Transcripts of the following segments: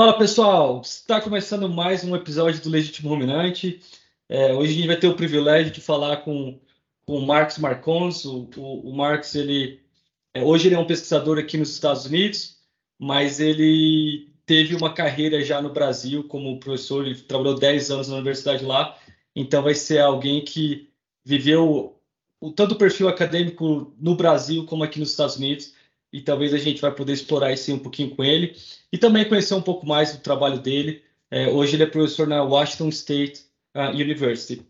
Fala pessoal, está começando mais um episódio do Legítimo Ruminante. É, hoje a gente vai ter o privilégio de falar com, com o Marcos Marcons. O, o, o Marcos, ele, é, hoje ele é um pesquisador aqui nos Estados Unidos, mas ele teve uma carreira já no Brasil como professor, ele trabalhou 10 anos na universidade lá, então vai ser alguém que viveu o, tanto o perfil acadêmico no Brasil como aqui nos Estados Unidos e talvez a gente vai poder explorar isso um pouquinho com ele e também conhecer um pouco mais do trabalho dele. É, hoje ele é professor na Washington State uh, University.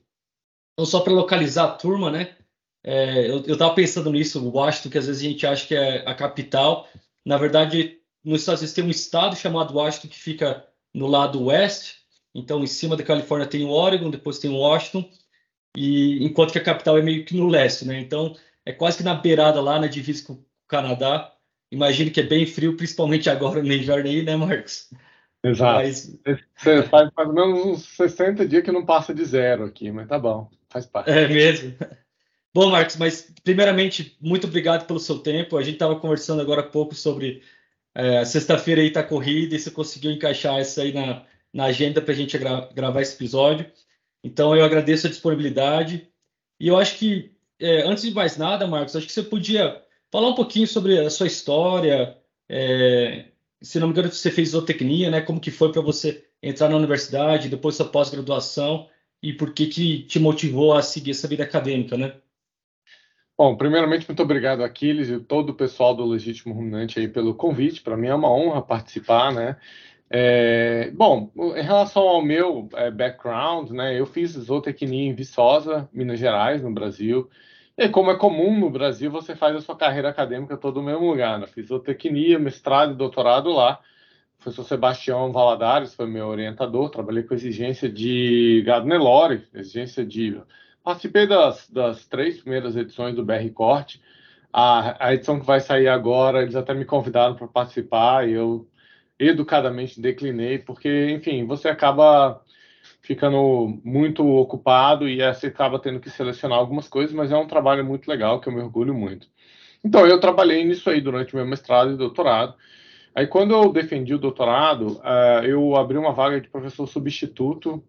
Então, só para localizar a turma, né? É, eu estava pensando nisso, Washington, que às vezes a gente acha que é a capital. Na verdade, nos Estados Unidos tem um estado chamado Washington que fica no lado oeste. Então, em cima da Califórnia tem o Oregon, depois tem o Washington, e enquanto que a capital é meio que no leste, né? Então, é quase que na beirada lá, na divisa com Canadá. Imagino que é bem frio, principalmente agora no inverno aí, né, Marcos? Exato. Mas... Você faz mais ou menos uns 60 dias que não passa de zero aqui, mas tá bom, faz parte. É mesmo. Bom, Marcos, mas primeiramente, muito obrigado pelo seu tempo. A gente estava conversando agora há pouco sobre é, sexta-feira aí tá corrida e você conseguiu encaixar isso aí na, na agenda para a gente gra gravar esse episódio. Então eu agradeço a disponibilidade. E eu acho que, é, antes de mais nada, Marcos, acho que você podia falar um pouquinho sobre a sua história. É, se não me engano, você fez zootecnia, né? Como que foi para você entrar na universidade, depois sua pós-graduação e por que que te motivou a seguir essa vida acadêmica, né? Bom, primeiramente, muito obrigado, Aquiles, e todo o pessoal do Legítimo Ruminante aí pelo convite. Para mim é uma honra participar, né? É, bom, em relação ao meu é, background, né, eu fiz zootecnia em Viçosa, Minas Gerais, no Brasil. E como é comum no Brasil, você faz a sua carreira acadêmica todo no mesmo lugar. Né? Fiz zootecnia, mestrado e doutorado lá. O professor Sebastião Valadares foi meu orientador. Trabalhei com exigência de gado Nelore, exigência de Participei das, das três primeiras edições do BR Corte. A, a edição que vai sair agora, eles até me convidaram para participar e eu educadamente declinei, porque, enfim, você acaba ficando muito ocupado e acaba tendo que selecionar algumas coisas, mas é um trabalho muito legal que eu me orgulho muito. Então, eu trabalhei nisso aí durante meu mestrado e doutorado. Aí, quando eu defendi o doutorado, uh, eu abri uma vaga de professor substituto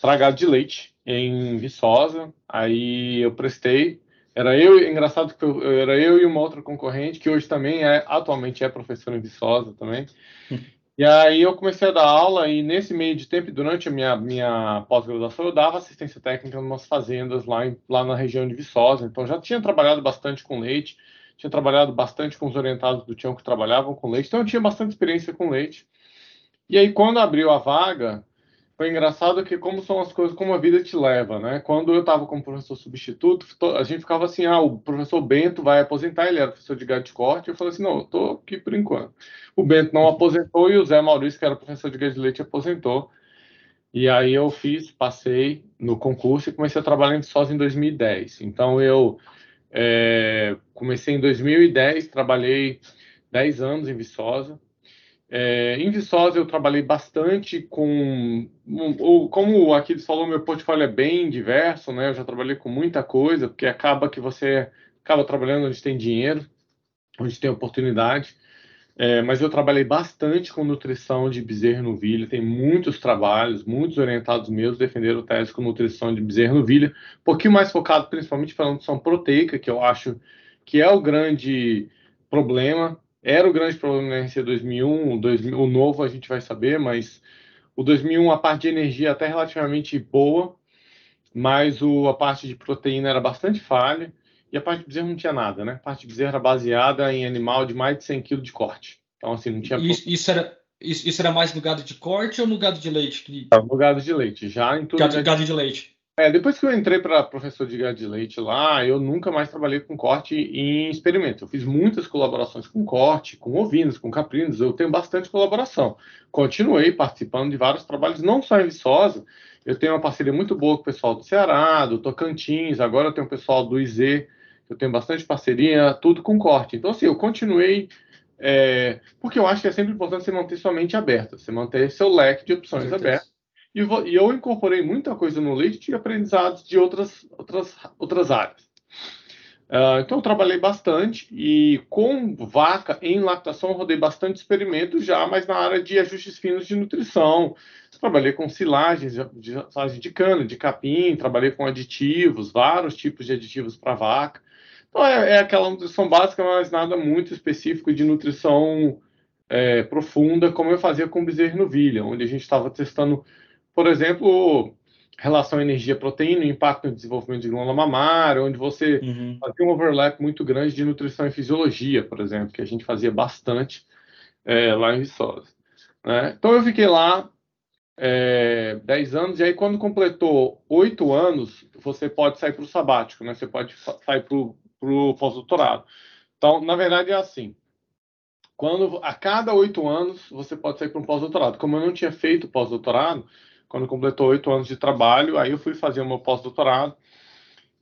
para gado de leite em Viçosa. Aí eu prestei. Era eu, engraçado que eu, era eu e uma outra concorrente que hoje também é, atualmente é professora em Viçosa também. E aí eu comecei a dar aula e nesse meio de tempo, durante a minha, minha pós-graduação, eu dava assistência técnica em umas fazendas lá, em, lá na região de Viçosa. Então já tinha trabalhado bastante com leite, tinha trabalhado bastante com os orientados do Tião que trabalhavam com leite, então eu tinha bastante experiência com leite. E aí quando abriu a vaga, foi engraçado que como são as coisas, como a vida te leva, né? Quando eu estava como professor substituto, a gente ficava assim, ah, o professor Bento vai aposentar, ele era professor de gado de corte, eu falei assim, não, eu tô aqui por enquanto. O Bento não aposentou e o Zé Maurício, que era professor de gado de leite, aposentou. E aí eu fiz, passei no concurso e comecei a trabalhar em Viçosa em 2010. Então eu é, comecei em 2010, trabalhei 10 anos em Viçosa, é, em Viçosa eu trabalhei bastante com, como o Aquiles falou, meu portfólio é bem diverso, né? Eu já trabalhei com muita coisa, porque acaba que você acaba trabalhando onde tem dinheiro, onde tem oportunidade. É, mas eu trabalhei bastante com nutrição de bezerro novilha, tem muitos trabalhos, muitos orientados meus defenderam tese com nutrição de bezerro novilha, um pouquinho mais focado principalmente para a nutrição proteica, que eu acho que é o grande problema era o grande problema na RC 2001, o, 2000, o novo a gente vai saber, mas o 2001 a parte de energia até relativamente boa, mas o, a parte de proteína era bastante falha e a parte de bezerro não tinha nada, né? A parte de bezerro era baseada em animal de mais de 100 kg de corte. Então, assim, não tinha... Isso, isso era, isso, isso, era mais no gado de corte ou no gado de leite? Que... No gado de leite, já em tudo... Gado, gado de leite. É, depois que eu entrei para professor de gado de leite lá, eu nunca mais trabalhei com corte em experimento. Eu fiz muitas colaborações com corte, com ovinos, com caprinos, eu tenho bastante colaboração. Continuei participando de vários trabalhos, não só em Viçosa, eu tenho uma parceria muito boa com o pessoal do Ceará, do Tocantins, agora eu tenho o pessoal do IZ, eu tenho bastante parceria, tudo com corte. Então, assim, eu continuei, é, porque eu acho que é sempre importante você manter sua mente aberta, você manter seu leque de opções aberto e, e eu incorporei muita coisa no leite de aprendizados de outras, outras, outras áreas. Uh, então, eu trabalhei bastante e com vaca em lactação, rodei bastante experimentos já, mas na área de ajustes finos de nutrição. Trabalhei com silagens, de, silagem de cana, de capim, trabalhei com aditivos, vários tipos de aditivos para vaca. Então, é, é, aquela nutrição básica, mas nada muito específico de nutrição é, profunda, como eu fazia com bezerro novilha, onde a gente estava testando, por exemplo, relação energia-proteína, impacto no desenvolvimento de glândula mamária, onde você uhum. fazia um overlap muito grande de nutrição e fisiologia, por exemplo, que a gente fazia bastante é, lá em Viçosa. Né? Então eu fiquei lá é, 10 anos, e aí quando completou 8 anos, você pode sair para o sabático, né? você pode sair para o pós-doutorado. Então, na verdade, é assim. Quando, a cada oito anos, você pode sair para um pós-doutorado. Como eu não tinha feito pós-doutorado, quando completou oito anos de trabalho, aí eu fui fazer o meu pós-doutorado.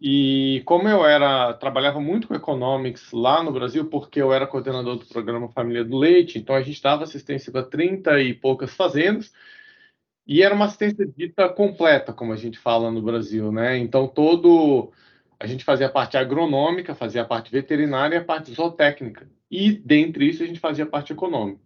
E como eu era trabalhava muito com economics lá no Brasil, porque eu era coordenador do programa Família do Leite, então a gente dava assistência para 30 e poucas fazendas, e era uma assistência dita completa, como a gente fala no Brasil, né? Então todo a gente fazia a parte agronômica, fazia a parte veterinária e a parte zootécnica. E dentre isso a gente fazia a parte econômica.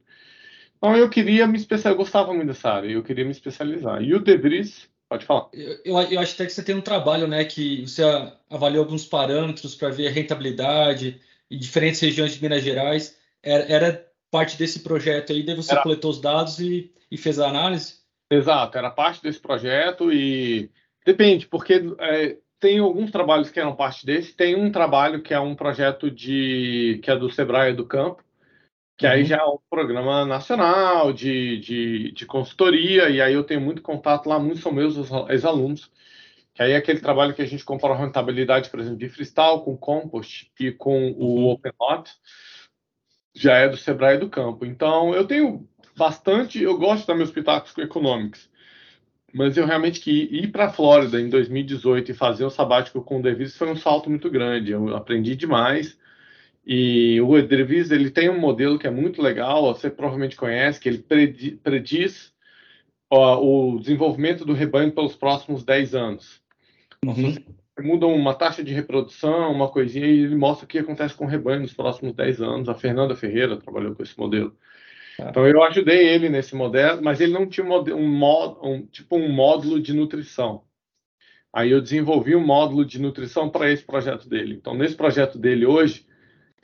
Então eu queria me especializar, eu gostava muito dessa área, eu queria me especializar. E o De Vries, pode falar. Eu, eu, acho até que você tem um trabalho, né, que você avaliou alguns parâmetros para ver a rentabilidade em diferentes regiões de Minas Gerais. Era, era parte desse projeto aí, daí você era... coletou os dados e, e, fez a análise? Exato, era parte desse projeto e depende, porque é, tem alguns trabalhos que eram parte desse, tem um trabalho que é um projeto de que é do Sebrae do Campo, que uhum. aí já é um programa nacional de, de, de consultoria, e aí eu tenho muito contato lá, muitos são meus ex-alunos, que aí é aquele trabalho que a gente compara a rentabilidade, por exemplo, de freestyle com compost e com o uhum. OpenHot, já é do Sebrae do Campo. Então, eu tenho bastante, eu gosto dar meus pitacos com economics, mas eu realmente que ir para a Flórida em 2018 e fazer o sabático com o Davis foi um salto muito grande, eu aprendi demais, e o Edrevis ele tem um modelo que é muito legal, você provavelmente conhece, que ele prediz ó, o desenvolvimento do rebanho pelos próximos 10 anos. Uhum. Muda uma taxa de reprodução, uma coisinha, e ele mostra o que acontece com o rebanho nos próximos 10 anos. A Fernanda Ferreira trabalhou com esse modelo. Tá. Então eu ajudei ele nesse modelo, mas ele não tinha um, um, um, tipo um módulo de nutrição. Aí eu desenvolvi um módulo de nutrição para esse projeto dele. Então nesse projeto dele hoje,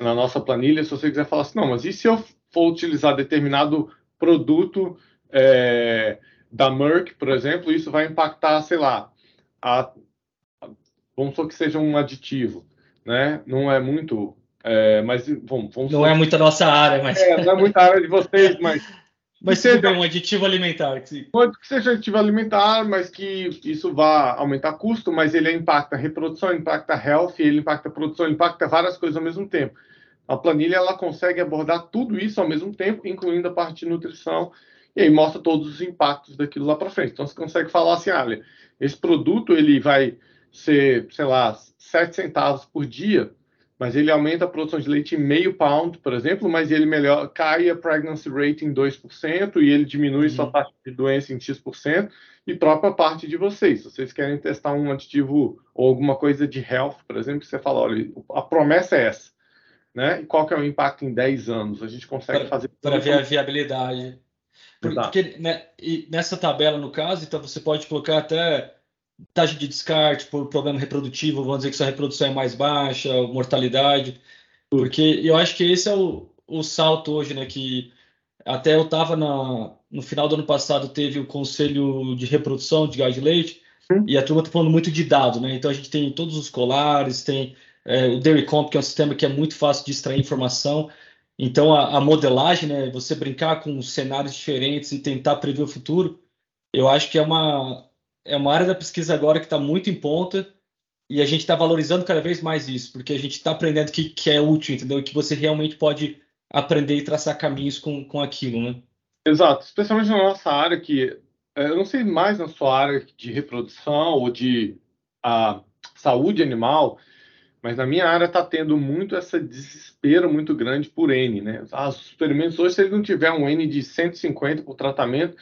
na nossa planilha, se você quiser falar assim, não, mas e se eu for utilizar determinado produto é, da Merck, por exemplo, isso vai impactar, sei lá, a, vamos supor que seja um aditivo, né? Não é muito, é, mas vamos, vamos Não é muito a nossa área, mas... É, não é muita área de vocês, mas... Mas seja um aditivo alimentar. Que... Pode que seja aditivo alimentar, mas que isso vá aumentar custo, mas ele impacta a reprodução, impacta a health, ele impacta a produção, impacta várias coisas ao mesmo tempo. A planilha ela consegue abordar tudo isso ao mesmo tempo, incluindo a parte de nutrição, e aí mostra todos os impactos daquilo lá para frente. Então você consegue falar assim, olha, esse produto ele vai ser, sei lá, 7 centavos por dia, mas ele aumenta a produção de leite em meio pound, por exemplo, mas ele melhor cai a pregnancy rate em 2% e ele diminui uhum. sua taxa de doença em X%, e própria parte de vocês. Se vocês querem testar um aditivo ou alguma coisa de health, por exemplo, você fala, olha, a promessa é essa né? E qual que é o impacto em 10 anos? A gente consegue pra, fazer... Para ver a viabilidade. Porque né, nessa tabela, no caso, então você pode colocar até taxa de descarte por problema reprodutivo, vamos dizer que sua reprodução é mais baixa, mortalidade, porque eu acho que esse é o, o salto hoje, né, que até eu estava no final do ano passado, teve o conselho de reprodução de gado de leite, hum. e a turma está falando muito de dado, né, então a gente tem todos os colares, tem é, o Dairy Comp, que é um sistema que é muito fácil de extrair informação. Então, a, a, modelagem, né, você brincar com cenários diferentes e tentar prever o futuro, eu acho que é uma, é uma área da pesquisa agora que está muito em ponta e a gente está valorizando cada vez mais isso, porque a gente está aprendendo que, que é útil, entendeu? Que você realmente pode aprender e traçar caminhos com, com aquilo, né? Exato, especialmente na nossa área, que é, eu não sei mais na sua área de reprodução ou de a, saúde animal, mas na minha área está tendo muito esse desespero muito grande por N, né? Ah, os experimentos hoje, se ele não tiver um N de 150 por tratamento,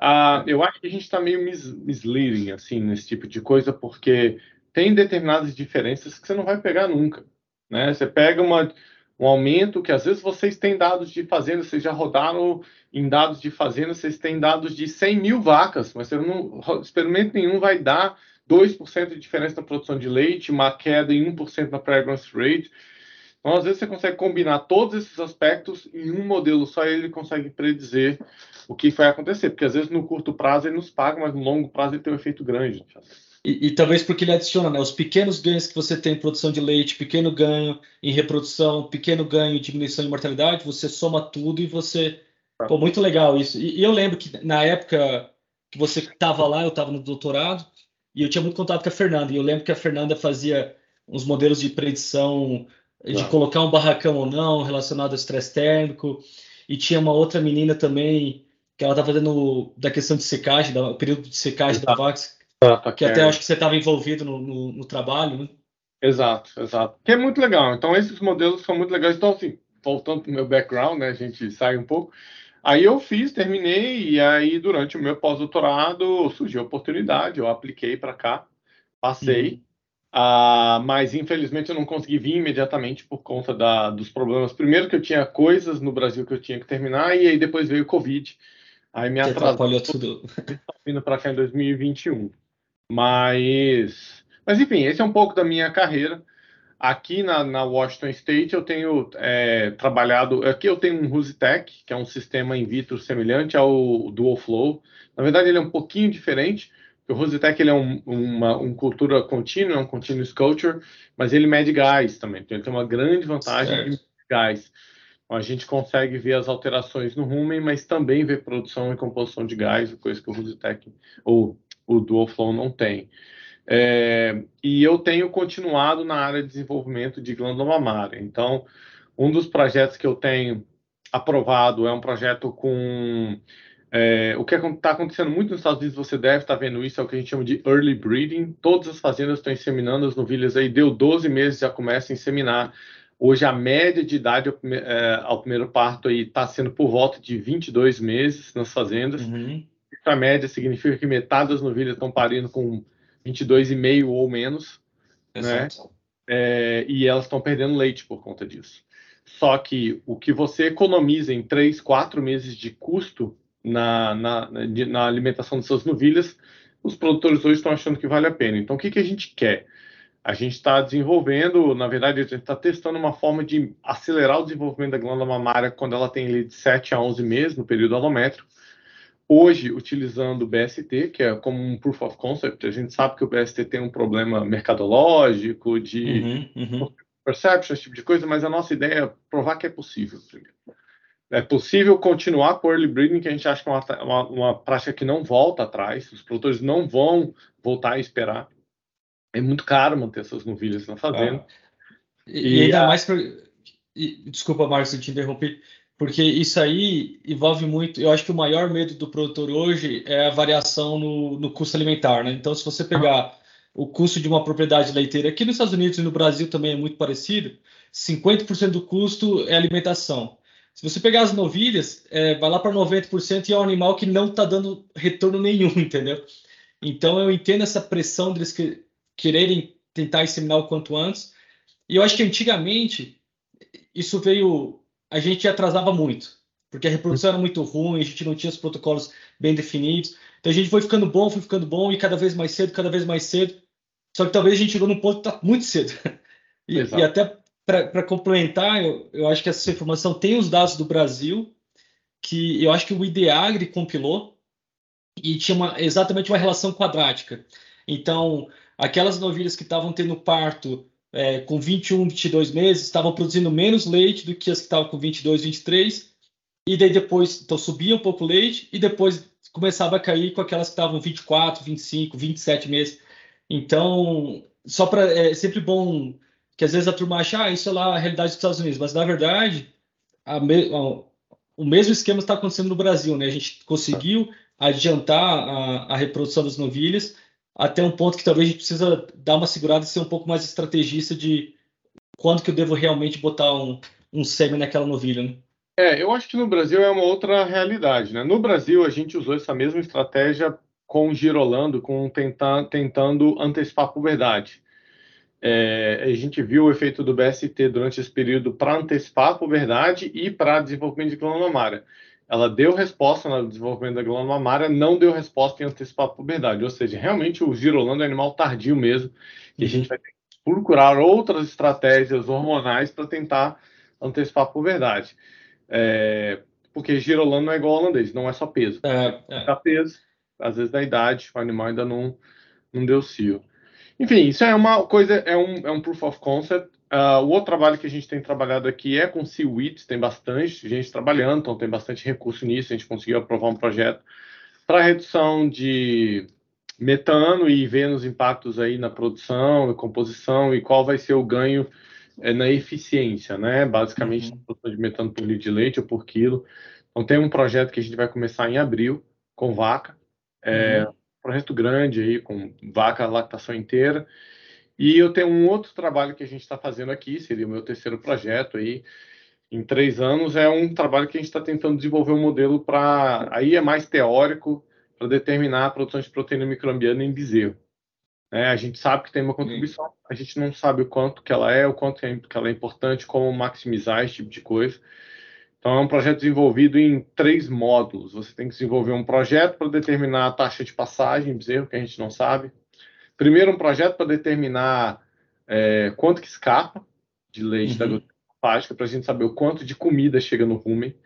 ah, eu acho que a gente está meio mis misleading, assim, nesse tipo de coisa, porque tem determinadas diferenças que você não vai pegar nunca. Né? Você pega uma, um aumento que às vezes vocês têm dados de fazenda, vocês já rodaram em dados de fazenda, vocês têm dados de 100 mil vacas, mas não, experimento nenhum vai dar 2% de diferença na produção de leite, uma queda em 1% na pregnancy rate. Então, às vezes, você consegue combinar todos esses aspectos em um modelo só ele consegue predizer o que vai acontecer. Porque, às vezes, no curto prazo ele nos paga, mas no longo prazo ele tem um efeito grande. E, e, talvez porque ele adiciona né, os pequenos ganhos que você tem em produção de leite, pequeno ganho em reprodução, pequeno ganho em diminuição de mortalidade, você soma tudo e você. Pô, muito legal isso. E, e eu lembro que na época que você estava lá, eu estava no doutorado, e eu tinha muito contato com a Fernanda. E eu lembro que a Fernanda fazia uns modelos de predição de colocar um barracão ou não relacionado ao estresse térmico. E tinha uma outra menina também que ela estava fazendo da questão de secagem, do período de secagem Exato. da Vax, que até acho que você estava envolvido no, no, no, trabalho, né? Exato, exato. Que é muito legal. Então, esses modelos são muito legais. Então, assim, voltando para o meu background, né, a gente sai um pouco. Aí eu fiz, terminei, e aí durante o meu pós-doutorado surgiu a oportunidade, eu apliquei para cá, passei. Uhum. Uh, mas infelizmente eu não consegui vir imediatamente por conta da, dos problemas. Primeiro que eu tinha coisas no Brasil que eu tinha que terminar e aí depois veio o Covid. Aí me atrapalhou tudo. Vindo para cá em 2021. Mas, mas enfim, esse é um pouco da minha carreira. Aqui na, na Washington State eu tenho é, trabalhado. Aqui eu tenho um Rusitech, que é um sistema in vitro semelhante ao Dual Flow. Na verdade, ele é um pouquinho diferente o Rositec ele é um, uma um cultura contínua, é um continuous culture, mas ele mede gás também. Então ele tem uma grande vantagem certo. de gás. Então, a gente consegue ver as alterações no rumen, mas também ver produção e composição de gás, coisa que o Rositec ou o Dual Flow não tem. É, e eu tenho continuado na área de desenvolvimento de glândula mamária. Então, um dos projetos que eu tenho aprovado é um projeto com é, o que está acontecendo muito nos Estados Unidos, você deve estar tá vendo isso, é o que a gente chama de early breeding. Todas as fazendas estão inseminando as novilhas aí, deu 12 meses, já começa a inseminar. Hoje a média de idade ao, é, ao primeiro parto está sendo por volta de 22 meses nas fazendas. Uhum. A média significa que metade das novilhas estão parindo com 22,5 ou menos. Né? Exato. Né? É, e elas estão perdendo leite por conta disso. Só que o que você economiza em 3, 4 meses de custo na, na, na alimentação dessas novilhas, os produtores hoje estão achando que vale a pena. Então, o que, que a gente quer? A gente está desenvolvendo, na verdade, a gente está testando uma forma de acelerar o desenvolvimento da glândula mamária quando ela tem ali de 7 a 11 meses, no período alométrico. Hoje, utilizando o BST, que é como um proof of concept, a gente sabe que o BST tem um problema mercadológico, de uhum, uhum. perception, esse tipo de coisa, mas a nossa ideia é provar que é possível primeiro é possível continuar com o early breeding, que a gente acha que é uma, uma, uma, prática que não volta atrás, os produtores não vão voltar a esperar. É muito caro manter essas novilhas na fazenda. Ah. E, e, ainda a... mais. Pra... E, desculpa, Marcos, eu te interrompi, porque isso aí envolve muito. Eu acho que o maior medo do produtor hoje é a variação no, no custo alimentar. Né? Então, se você pegar o custo de uma propriedade leiteira, aqui nos Estados Unidos e no Brasil também é muito parecido, 50% do custo é alimentação. Se você pegar as novilhas, é, vai lá para 90% e é um animal que não está dando retorno nenhum, entendeu? Então eu entendo essa pressão deles que, quererem tentar inseminar o quanto antes. E eu acho que antigamente isso veio. A gente atrasava muito, porque a reprodução era muito ruim, a gente não tinha os protocolos bem definidos. Então a gente foi ficando bom, foi ficando bom, e cada vez mais cedo, cada vez mais cedo. Só que talvez a gente chegou num ponto que está muito cedo. E, e, até para complementar, eu, eu, acho que essa informação tem os dados do Brasil, que eu acho que o IDEAGRE compilou e tinha uma, exatamente uma relação quadrática. Então, aquelas novilhas que estavam tendo parto é, com 21, 22 meses estavam produzindo menos leite do que as que estavam com 22, 23, e daí depois então, subia um pouco o leite e depois começava a cair com aquelas que estavam 24, 25, 27 meses. Então, só para é sempre bom que às vezes a turma acha, ah, isso é lá a realidade dos Estados Unidos, mas na verdade me, o mesmo esquema está acontecendo no Brasil, né? A gente conseguiu adiantar a, a, reprodução das novilhas até um ponto que talvez a gente precisa dar uma segurada e ser um pouco mais estrategista de quando que eu devo realmente botar um, um sêmen naquela novilha, né? É, eu acho que no Brasil é uma outra realidade, né? No Brasil a gente usou essa mesma estratégia com girolando, com tenta, tentando antecipar a puberdade. É, a gente viu o efeito do BST durante esse período para antecipar a puberdade e para desenvolvimento de mamária. Ela deu resposta no desenvolvimento da glândula mamária, não deu resposta em antecipar a puberdade. Ou seja, realmente o girolando é um animal tardio mesmo, e a gente vai ter que procurar outras estratégias hormonais para tentar antecipar a puberdade. É, porque girolando não é igual ao holandês, não é só peso. É, é. Peso, às vezes da idade, o animal ainda não, não deu cio. Enfim, isso é uma coisa, é um, é um proof of concept. Uh, o outro trabalho que a gente tem trabalhado aqui é com Seaweed, tem bastante gente trabalhando, então tem bastante recurso nisso. A gente conseguiu aprovar um projeto para redução de metano e ver os impactos aí na produção, na composição e qual vai ser o ganho é, na eficiência, né? Basicamente, uhum. produção de metano por litro de leite ou por quilo. Então tem um projeto que a gente vai começar em abril com vaca. É, uhum projeto grande aí, com vaca lactação inteira. E eu tenho um outro trabalho que a gente está fazendo aqui, seria o meu terceiro projeto aí, em três anos, é um trabalho que a gente está tentando desenvolver um modelo para, aí é mais teórico, para determinar a produção de proteína microbiana em bezerro. É, a gente sabe que tem uma contribuição, a gente não sabe o quanto que ela é, o quanto que ela é importante, como maximizar esse tipo de coisa. Então, é um projeto desenvolvido em três módulos. Você tem que desenvolver um projeto para determinar a taxa de passagem, bezerro, que a gente não sabe. Primeiro, um projeto para determinar é, quanto que escapa de leite uhum. da glutamina para a gente saber o quanto de comida chega no rumen.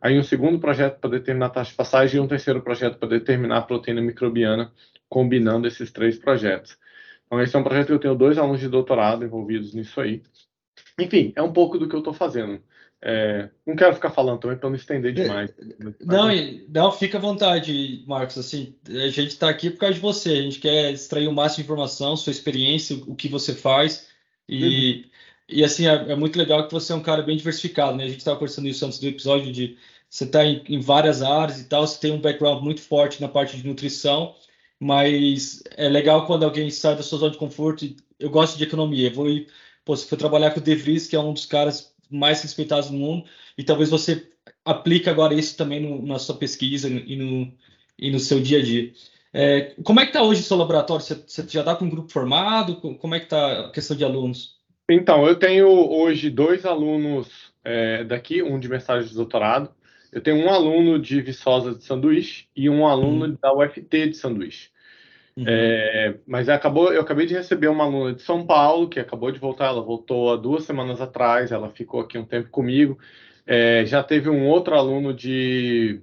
Aí, um segundo projeto para determinar a taxa de passagem e um terceiro projeto para determinar a proteína microbiana, combinando esses três projetos. Então, esse é um projeto que eu tenho dois alunos de doutorado envolvidos nisso aí. Enfim, é um pouco do que eu estou fazendo. É, não quero ficar falando também para não estender demais. Não, não, fica à vontade, Marcos. Assim, a gente está aqui por causa de você. A gente quer extrair o máximo de informação, sua experiência, o que você faz. E, uhum. e assim, é, é, muito legal que você é um cara bem diversificado. Né? A gente estava conversando isso antes do episódio de você está em, em, várias áreas e tal. Você tem um background muito forte na parte de nutrição, mas é legal quando alguém sai da sua zona de conforto. Eu gosto de economia. Vou ir, pô, você foi trabalhar com o De Vries, que é um dos caras mais respeitados do mundo, e talvez você aplique agora isso também no, na sua pesquisa e no, e no seu dia a dia. É, como é que está hoje o seu laboratório? Você, você já está com um grupo formado? Como é que está a questão de alunos? Então, eu tenho hoje dois alunos é, daqui, um de mestrado de doutorado. Eu tenho um aluno de Viçosa de Sanduíche e um aluno uhum. da UFT de Sanduíche. Uhum. É, mas acabou, eu acabei de receber uma aluna de São Paulo que acabou de voltar. Ela voltou há duas semanas atrás. Ela ficou aqui um tempo comigo. É, já teve um outro aluno de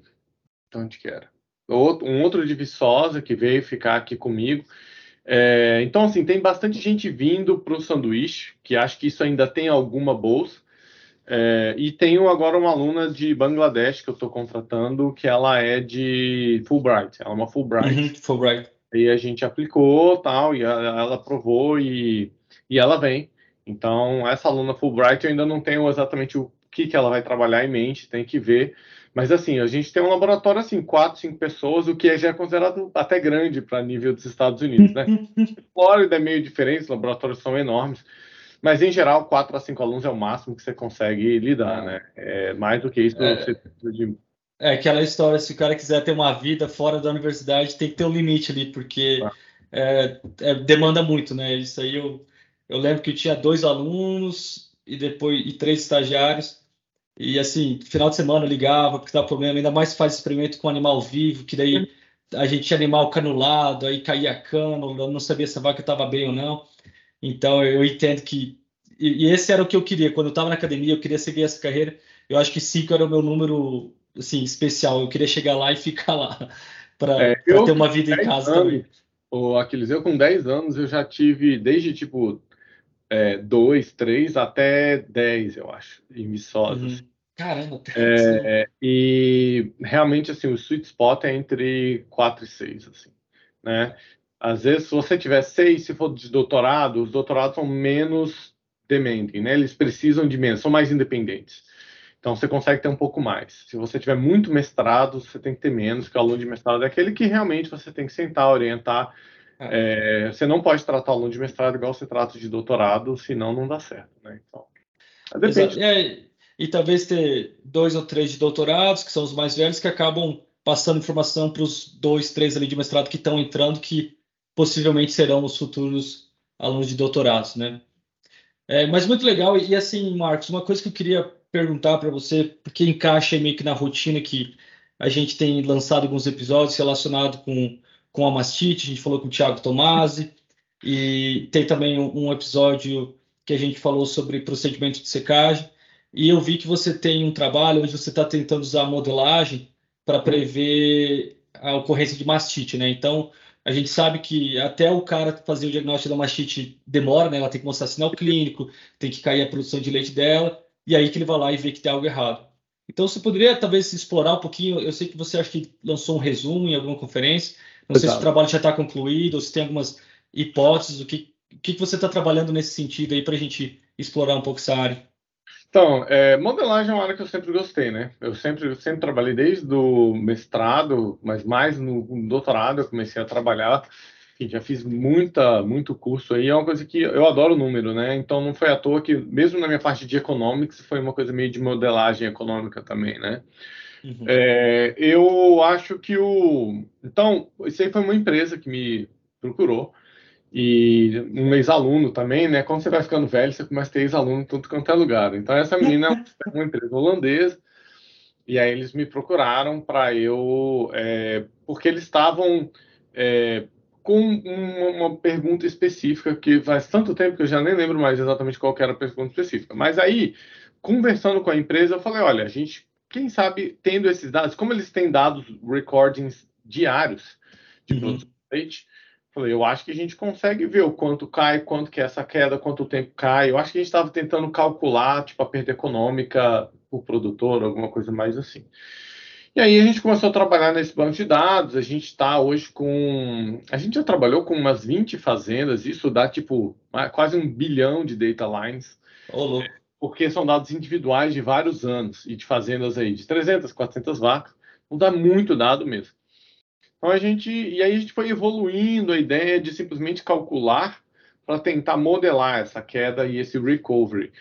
onde que era? Um outro de Viçosa que veio ficar aqui comigo. É, então, assim, tem bastante gente vindo para o sanduíche, que acho que isso ainda tem alguma bolsa. É, e tenho agora uma aluna de Bangladesh que eu estou contratando, que ela é de Fulbright. Ela é uma Fulbright. Uhum, Fulbright. E a gente aplicou tal, e ela aprovou e, e ela vem. Então, essa aluna Fulbright eu ainda não tenho exatamente o que, que ela vai trabalhar em mente, tem que ver. Mas assim, a gente tem um laboratório assim, quatro, cinco pessoas, o que já é considerado até grande para nível dos Estados Unidos, né? Flórida é meio diferente, os laboratórios são enormes. Mas, em geral, quatro a cinco alunos é o máximo que você consegue lidar, né? É, mais do que isso, é... você precisa de é aquela história, se o cara quiser ter uma vida fora da universidade, tem que ter um limite ali, porque ah. é, é, demanda muito, né? Isso aí eu, eu lembro que eu tinha dois alunos e depois e três estagiários. E assim, final de semana eu ligava, porque estava problema, ainda mais faz experimento com animal vivo, que daí a gente tinha animal canulado, aí caía cano, eu não sabia se a vaca estava bem ou não. Então eu entendo que. E, e esse era o que eu queria. Quando eu estava na academia, eu queria seguir essa carreira. Eu acho que cinco era o meu número assim, especial. Eu queria chegar lá e ficar lá para é, ter uma vida em casa anos, também. O Aquiles, eu com 10 anos eu já tive desde tipo 2, é, 3 até 10, eu acho, em Viçosa. Uhum. Caramba, é, e realmente assim, o sweet spot é entre 4 e 6, assim, né? Às vezes, se você tiver 6, se for de doutorado, os doutorados são menos demanding, né? Eles precisam de menos, são mais independentes. Então você consegue ter um pouco mais. Se você tiver muito mestrado, você tem que ter menos, que o aluno de mestrado é aquele que realmente você tem que sentar, orientar. É. É, você não pode tratar o aluno de mestrado igual você trata de doutorado, senão não dá certo. Né? Então, depende. É, e talvez ter dois ou três de doutorados, que são os mais velhos, que acabam passando informação para os dois, três ali de mestrado que estão entrando, que possivelmente serão os futuros alunos de doutorado, né? É, mas muito legal, e assim, Marcos, uma coisa que eu queria perguntar para você, porque encaixa meio que na rotina que a gente tem lançado alguns episódios relacionados com, com a mastite, a gente falou com o Thiago Tomasi, e tem também um, episódio que a gente falou sobre procedimento de secagem, e eu vi que você tem um trabalho onde você está tentando usar modelagem para prever a ocorrência de mastite, né? Então, a gente sabe que até o cara fazer o diagnóstico da mastite demora, né? Ela tem que mostrar sinal clínico, tem que cair a produção de leite dela, e aí que ele vai lá e vê que tem algo errado. Então, você poderia talvez explorar um pouquinho? Eu sei que você acha que lançou um resumo em alguma conferência. Não Exato. sei se o trabalho já está concluído ou se tem algumas hipóteses. O que, o que você está trabalhando nesse sentido aí para a gente explorar um pouco essa área? Então, é, modelagem é uma área que eu sempre gostei, né? Eu sempre, eu sempre trabalhei desde o mestrado, mas mais no, no doutorado eu comecei a trabalhar. Enfim, já fiz muita, muito curso aí. É uma coisa que eu adoro número, né? Então não foi à toa que, mesmo na minha parte de economics, foi uma coisa meio de modelagem econômica também, né? Uhum. É, eu acho que o. Então, isso aí foi uma empresa que me procurou e um ex-aluno também, né? Quando você vai ficando velho, você começa a ter ex-aluno tudo quanto é lugar. Então, essa menina é uma empresa holandesa, e aí eles me procuraram para eu. É, porque eles estavam é, com uma, pergunta específica, que faz tanto tempo que eu já nem lembro mais exatamente qual era a pergunta específica. Mas aí, conversando com a empresa, eu falei: olha, a gente, quem sabe, tendo esses dados, como eles têm dados recordings diários de uhum. produtos de leite Falei, eu acho que a gente consegue ver o quanto cai, quanto que é essa queda, quanto tempo cai. Eu acho que a gente estava tentando calcular, tipo, a perda econômica por produtor, alguma coisa mais assim. E aí a gente começou a trabalhar nesse banco de dados. A gente está hoje com. A gente já trabalhou com umas 20 fazendas, isso dá tipo quase um bilhão de data lines. Oh, porque são dados individuais de vários anos e de fazendas aí de 300, 400 vacas. Não dá muito dado mesmo. Então a gente e aí a gente foi evoluindo a ideia de simplesmente calcular para tentar modelar essa queda e esse recovery.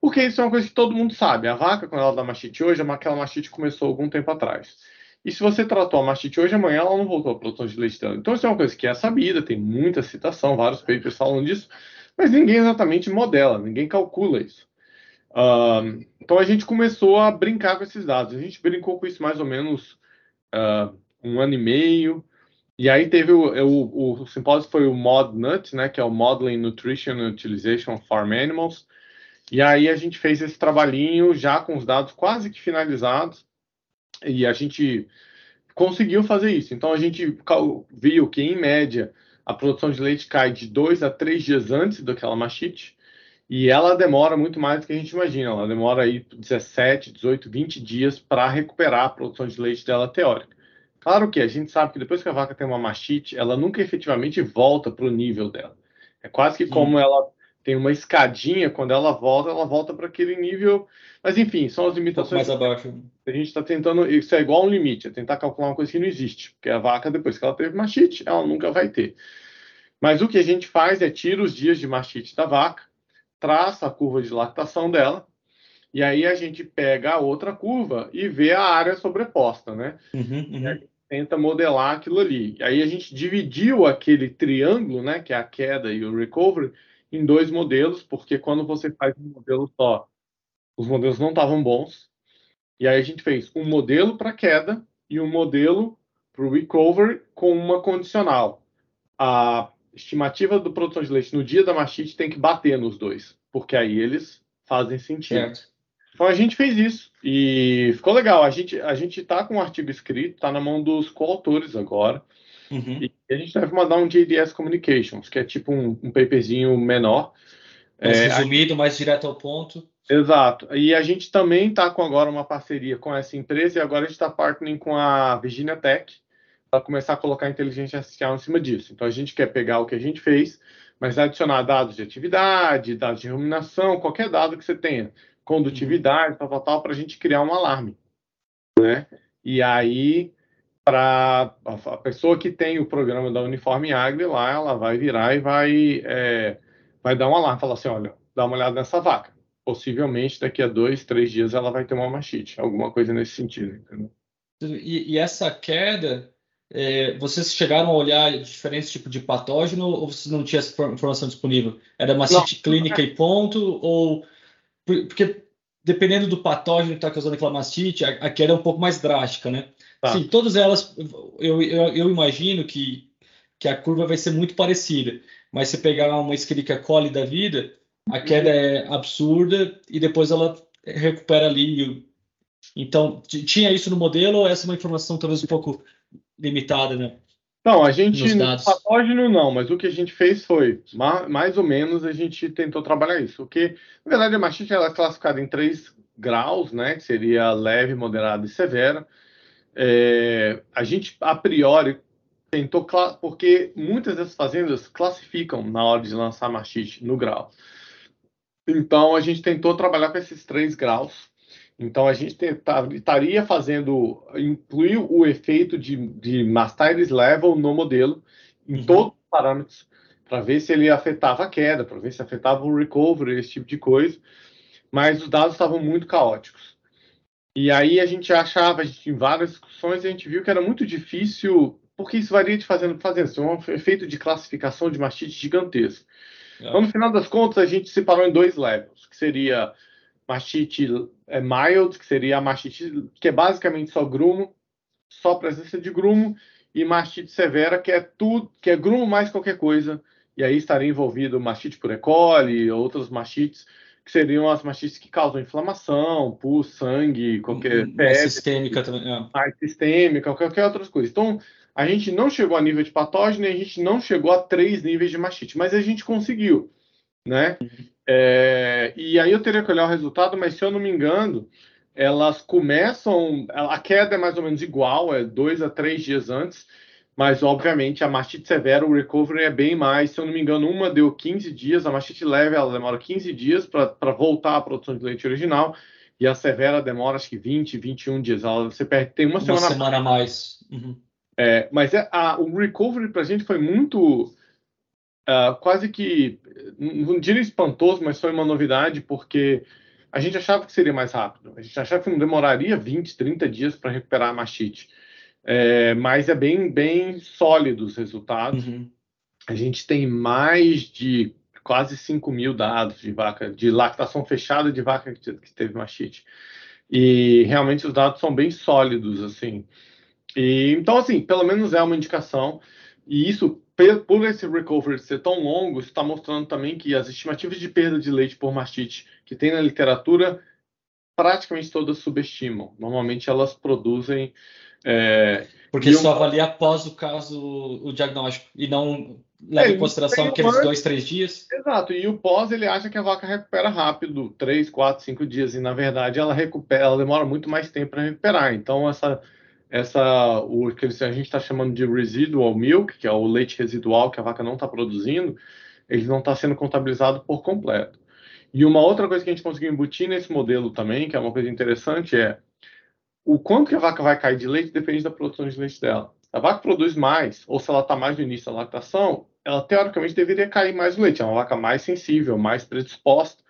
Porque isso é uma coisa que todo mundo sabe. A vaca, quando ela dá mastite hoje, aquela mastite começou algum tempo atrás. E se você tratou a mastite hoje, amanhã ela não voltou à produção de leite dela. Então isso é uma coisa que é sabida, tem muita citação, vários papers falam disso, mas ninguém exatamente modela, ninguém calcula isso. Então a gente começou a brincar com esses dados. A gente brincou com isso mais ou menos uh, um ano e meio. E aí teve o, o, o simpósio foi o ModNut, né, que é o Modeling Nutrition Utilization of Farm Animals. E aí a gente fez esse trabalhinho já com os dados quase que finalizados. E a gente conseguiu fazer isso. Então a gente viu que em média a produção de leite cai de dois a três dias antes daquela machite. E ela demora muito mais do que a gente imagina. Ela demora aí 17, 18, 20 dias para recuperar a produção de leite dela teórica. Claro que a gente sabe que depois que a vaca tem uma mastite, ela nunca efetivamente volta para o nível dela. É quase que Sim. como ela tem uma escadinha, quando ela volta, ela volta para aquele nível. Mas enfim, são as limitações. mais abaixo. A gente está tentando. Isso é igual a um limite, é tentar calcular uma coisa que não existe. Porque a vaca, depois que ela teve mastite, ela nunca vai ter. Mas o que a gente faz é tira os dias de mastite da vaca, traça a curva de lactação dela, e aí a gente pega a outra curva e vê a área sobreposta, né? Uhum, uhum tenta modelar aquilo ali. Aí a gente dividiu aquele triângulo, né, que é a queda e o recovery, em dois modelos, porque quando você faz um modelo só, os modelos não estavam bons. E aí a gente fez um modelo para queda e um modelo para o recovery com uma condicional. A estimativa do produção de leite no dia da mastite tem que bater nos dois, porque aí eles fazem sentido. Certo. Então a gente fez isso e ficou legal. A gente a gente está com um artigo escrito, está na mão dos coautores agora. Uhum. E a gente deve mandar um JDS Communications, que é tipo um, um paperzinho menor. Mais é, resumido, mais direto ao ponto. Exato. E a gente também está com agora uma parceria com essa empresa e agora a gente está partnering com a Virginia Tech para começar a colocar inteligência artificial em cima disso. Então a gente quer pegar o que a gente fez, mas adicionar dados de atividade, dados de iluminação, qualquer dado que você tenha condutividade, tal, tal, tal, para a gente criar um alarme, né? E aí, para a pessoa que tem o programa da Uniforme Agri lá, ela vai virar e vai, é, vai dar um alarme, falar assim, olha, dá uma olhada nessa vaca. Possivelmente, daqui a dois, três dias, ela vai ter uma machite, alguma coisa nesse sentido, entendeu? E, e essa queda, é, vocês chegaram a olhar diferentes tipos de patógeno ou vocês não tinham essa informação disponível? Era mastite clínica e ponto? Ou porque dependendo do patógeno que está causando aquela mastite, a, a, queda é um pouco mais drástica, né? Tá. Sim, todas elas, eu, eu, eu, imagino que, que a curva vai ser muito parecida, mas se pegar uma Escherichia coli da vida, a uhum. queda é absurda e depois ela recupera ali. Então, tinha isso no modelo ou essa é uma informação talvez um pouco limitada, né? Não, a gente no patógeno não, mas o que a gente fez foi, mais ou menos, a gente tentou trabalhar isso. Porque, na verdade, a mastite ela é classificada em três graus, né? Que seria leve, moderada e severa. É, a gente, a priori, tentou, porque muitas dessas fazendas classificam na hora de lançar mastite no grau. Então, a gente tentou trabalhar com esses três graus então, a gente estaria fazendo, incluir o efeito de, de mastitis level no modelo, em uhum. todos os parâmetros, para ver se ele afetava a queda, para ver se afetava o recovery, esse tipo de coisa. Mas os dados estavam muito caóticos. E aí a gente achava, a gente, em várias discussões, a gente viu que era muito difícil, porque isso varia de fazendo para fazenda. Isso é um efeito de classificação de mastite gigantesco. É. Então, no final das contas, a gente separou em dois levels, que seria mastite é, mild, que seria a mastite que é basicamente só grumo, só presença de grumo, e mastite severa, que é tudo, que é grumo mais qualquer coisa, e aí estaria envolvido mastite por E. coli, outras mastites, que seriam as mastites que causam inflamação, pus, sangue, qualquer hum, mais sistêmica também, é. sistêmica, qualquer outras coisas. Então, a gente não chegou a nível de patógeno, a gente não chegou a três níveis de mastite, mas a gente conseguiu, né? Uhum. É, e aí eu teria que olhar o resultado, mas se eu não me engano, elas começam. A queda é mais ou menos igual, é dois a três dias antes, mas obviamente a mastite severa, o recovery é bem mais. Se eu não me engano, uma deu 15 dias, a mastite leve ela demora 15 dias para voltar à produção de leite original, e a severa demora acho que 20, 21 dias. Ela, você perde, tem uma, uma semana, semana a mais. Uhum. É, mas é, a, o recovery para a gente foi muito uh, quase que, não diria espantoso, mas foi uma novidade, porque a gente achava que seria mais rápido. A gente achava que não demoraria 20, 30 dias para recuperar a mastite. É, mas é bem, bem sólido os resultados. Uhum. A gente tem mais de quase 5 mil dados de vaca, de lactação fechada de vaca que teve mastite. E realmente os dados são bem sólidos, assim. E, então, assim, pelo menos é uma indicação. E isso por esse recovery ser tão longo, está mostrando também que as estimativas de perda de leite por mastite que tem na literatura, praticamente todas subestimam. Normalmente elas produzem. É, Porque só avalia após o caso o diagnóstico e não leva é, em consideração aqueles antes, dois, três dias. Exato, e o pós ele acha que a vaca recupera rápido, três, quatro, cinco dias, e na verdade ela recupera, ela demora muito mais tempo para recuperar. Então essa essa o que a gente está chamando de residual milk, que é o leite residual que a vaca não está produzindo, ele não está sendo contabilizado por completo. E uma outra coisa que a gente conseguiu embutir nesse modelo também, que é uma coisa interessante, é o quanto que a vaca vai cair de leite depende da produção de leite dela. Se a vaca produz mais, ou se ela está mais no início da lactação, ela teoricamente deveria cair mais o leite. É uma vaca mais sensível, mais predisposta.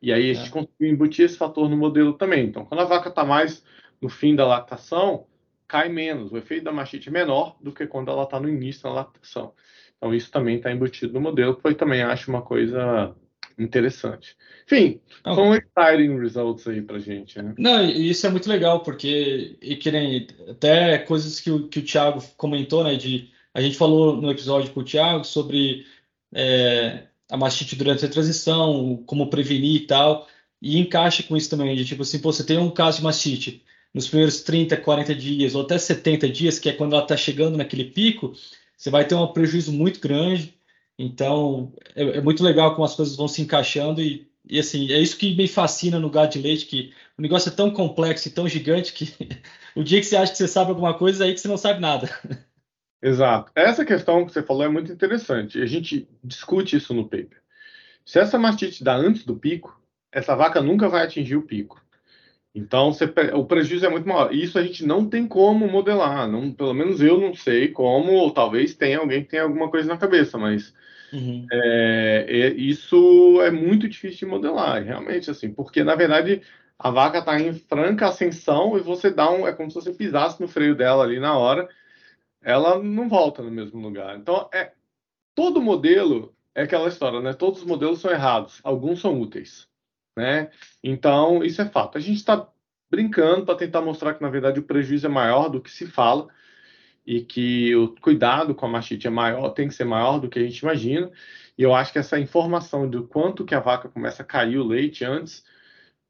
E aí a gente é. conseguiu embutir esse fator no modelo também. Então, quando a vaca está mais no fim da lactação, cai menos, o efeito da mastite é menor do que quando ela está no início da lactação. Então, isso também está embutido no modelo, eu também acho uma coisa interessante. Enfim, Não. são exciting results aí para gente. Né? Não, isso é muito legal, porque e que nem, até coisas que o, que o Thiago comentou, né? De, a gente falou no episódio com o Thiago sobre é, a mastite durante a transição, como prevenir e tal, e encaixa com isso também, de tipo assim, pô, você tem um caso de mastite, nos primeiros 30, 40 dias ou até 70 dias, que é quando ela está chegando naquele pico, você vai ter um prejuízo muito grande. Então, é, é, muito legal como as coisas vão se encaixando e, e, assim, é isso que me fascina no gado de leite, que o negócio é tão complexo e tão gigante que o dia que você acha que você sabe alguma coisa, é aí que você não sabe nada. Exato. Essa questão que você falou é muito interessante. A gente discute isso no paper. Se essa mastite dá antes do pico, essa vaca nunca vai atingir o pico. Então, você, o prejuízo é muito maior. Isso a gente não tem como modelar. Não, pelo menos eu não sei como, ou talvez tenha alguém que tenha alguma coisa na cabeça, mas uhum. é, é, isso é muito difícil de modelar, realmente, assim, porque, na verdade, a vaca está em franca ascensão e você dá um. É como se você pisasse no freio dela ali na hora, ela não volta no mesmo lugar. Então, é todo modelo é aquela história, né? Todos os modelos são errados, alguns são úteis, né? Então, isso é fato. A gente está brincando para tentar mostrar que, na verdade, o prejuízo é maior do que se fala e que o cuidado com a mastite é maior, tem que ser maior do que a gente imagina. E eu acho que essa informação do quanto que a vaca começa a cair o leite antes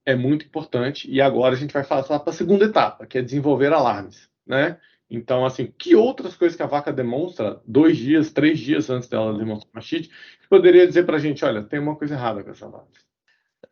é muito importante. E agora a gente vai passar para a segunda etapa, que é desenvolver alarmes, né? Então, assim, que outras coisas que a vaca demonstra dois dias, três dias antes dela demonstrar mastite, poderia dizer para a gente, olha, tem uma coisa errada com essa vaca.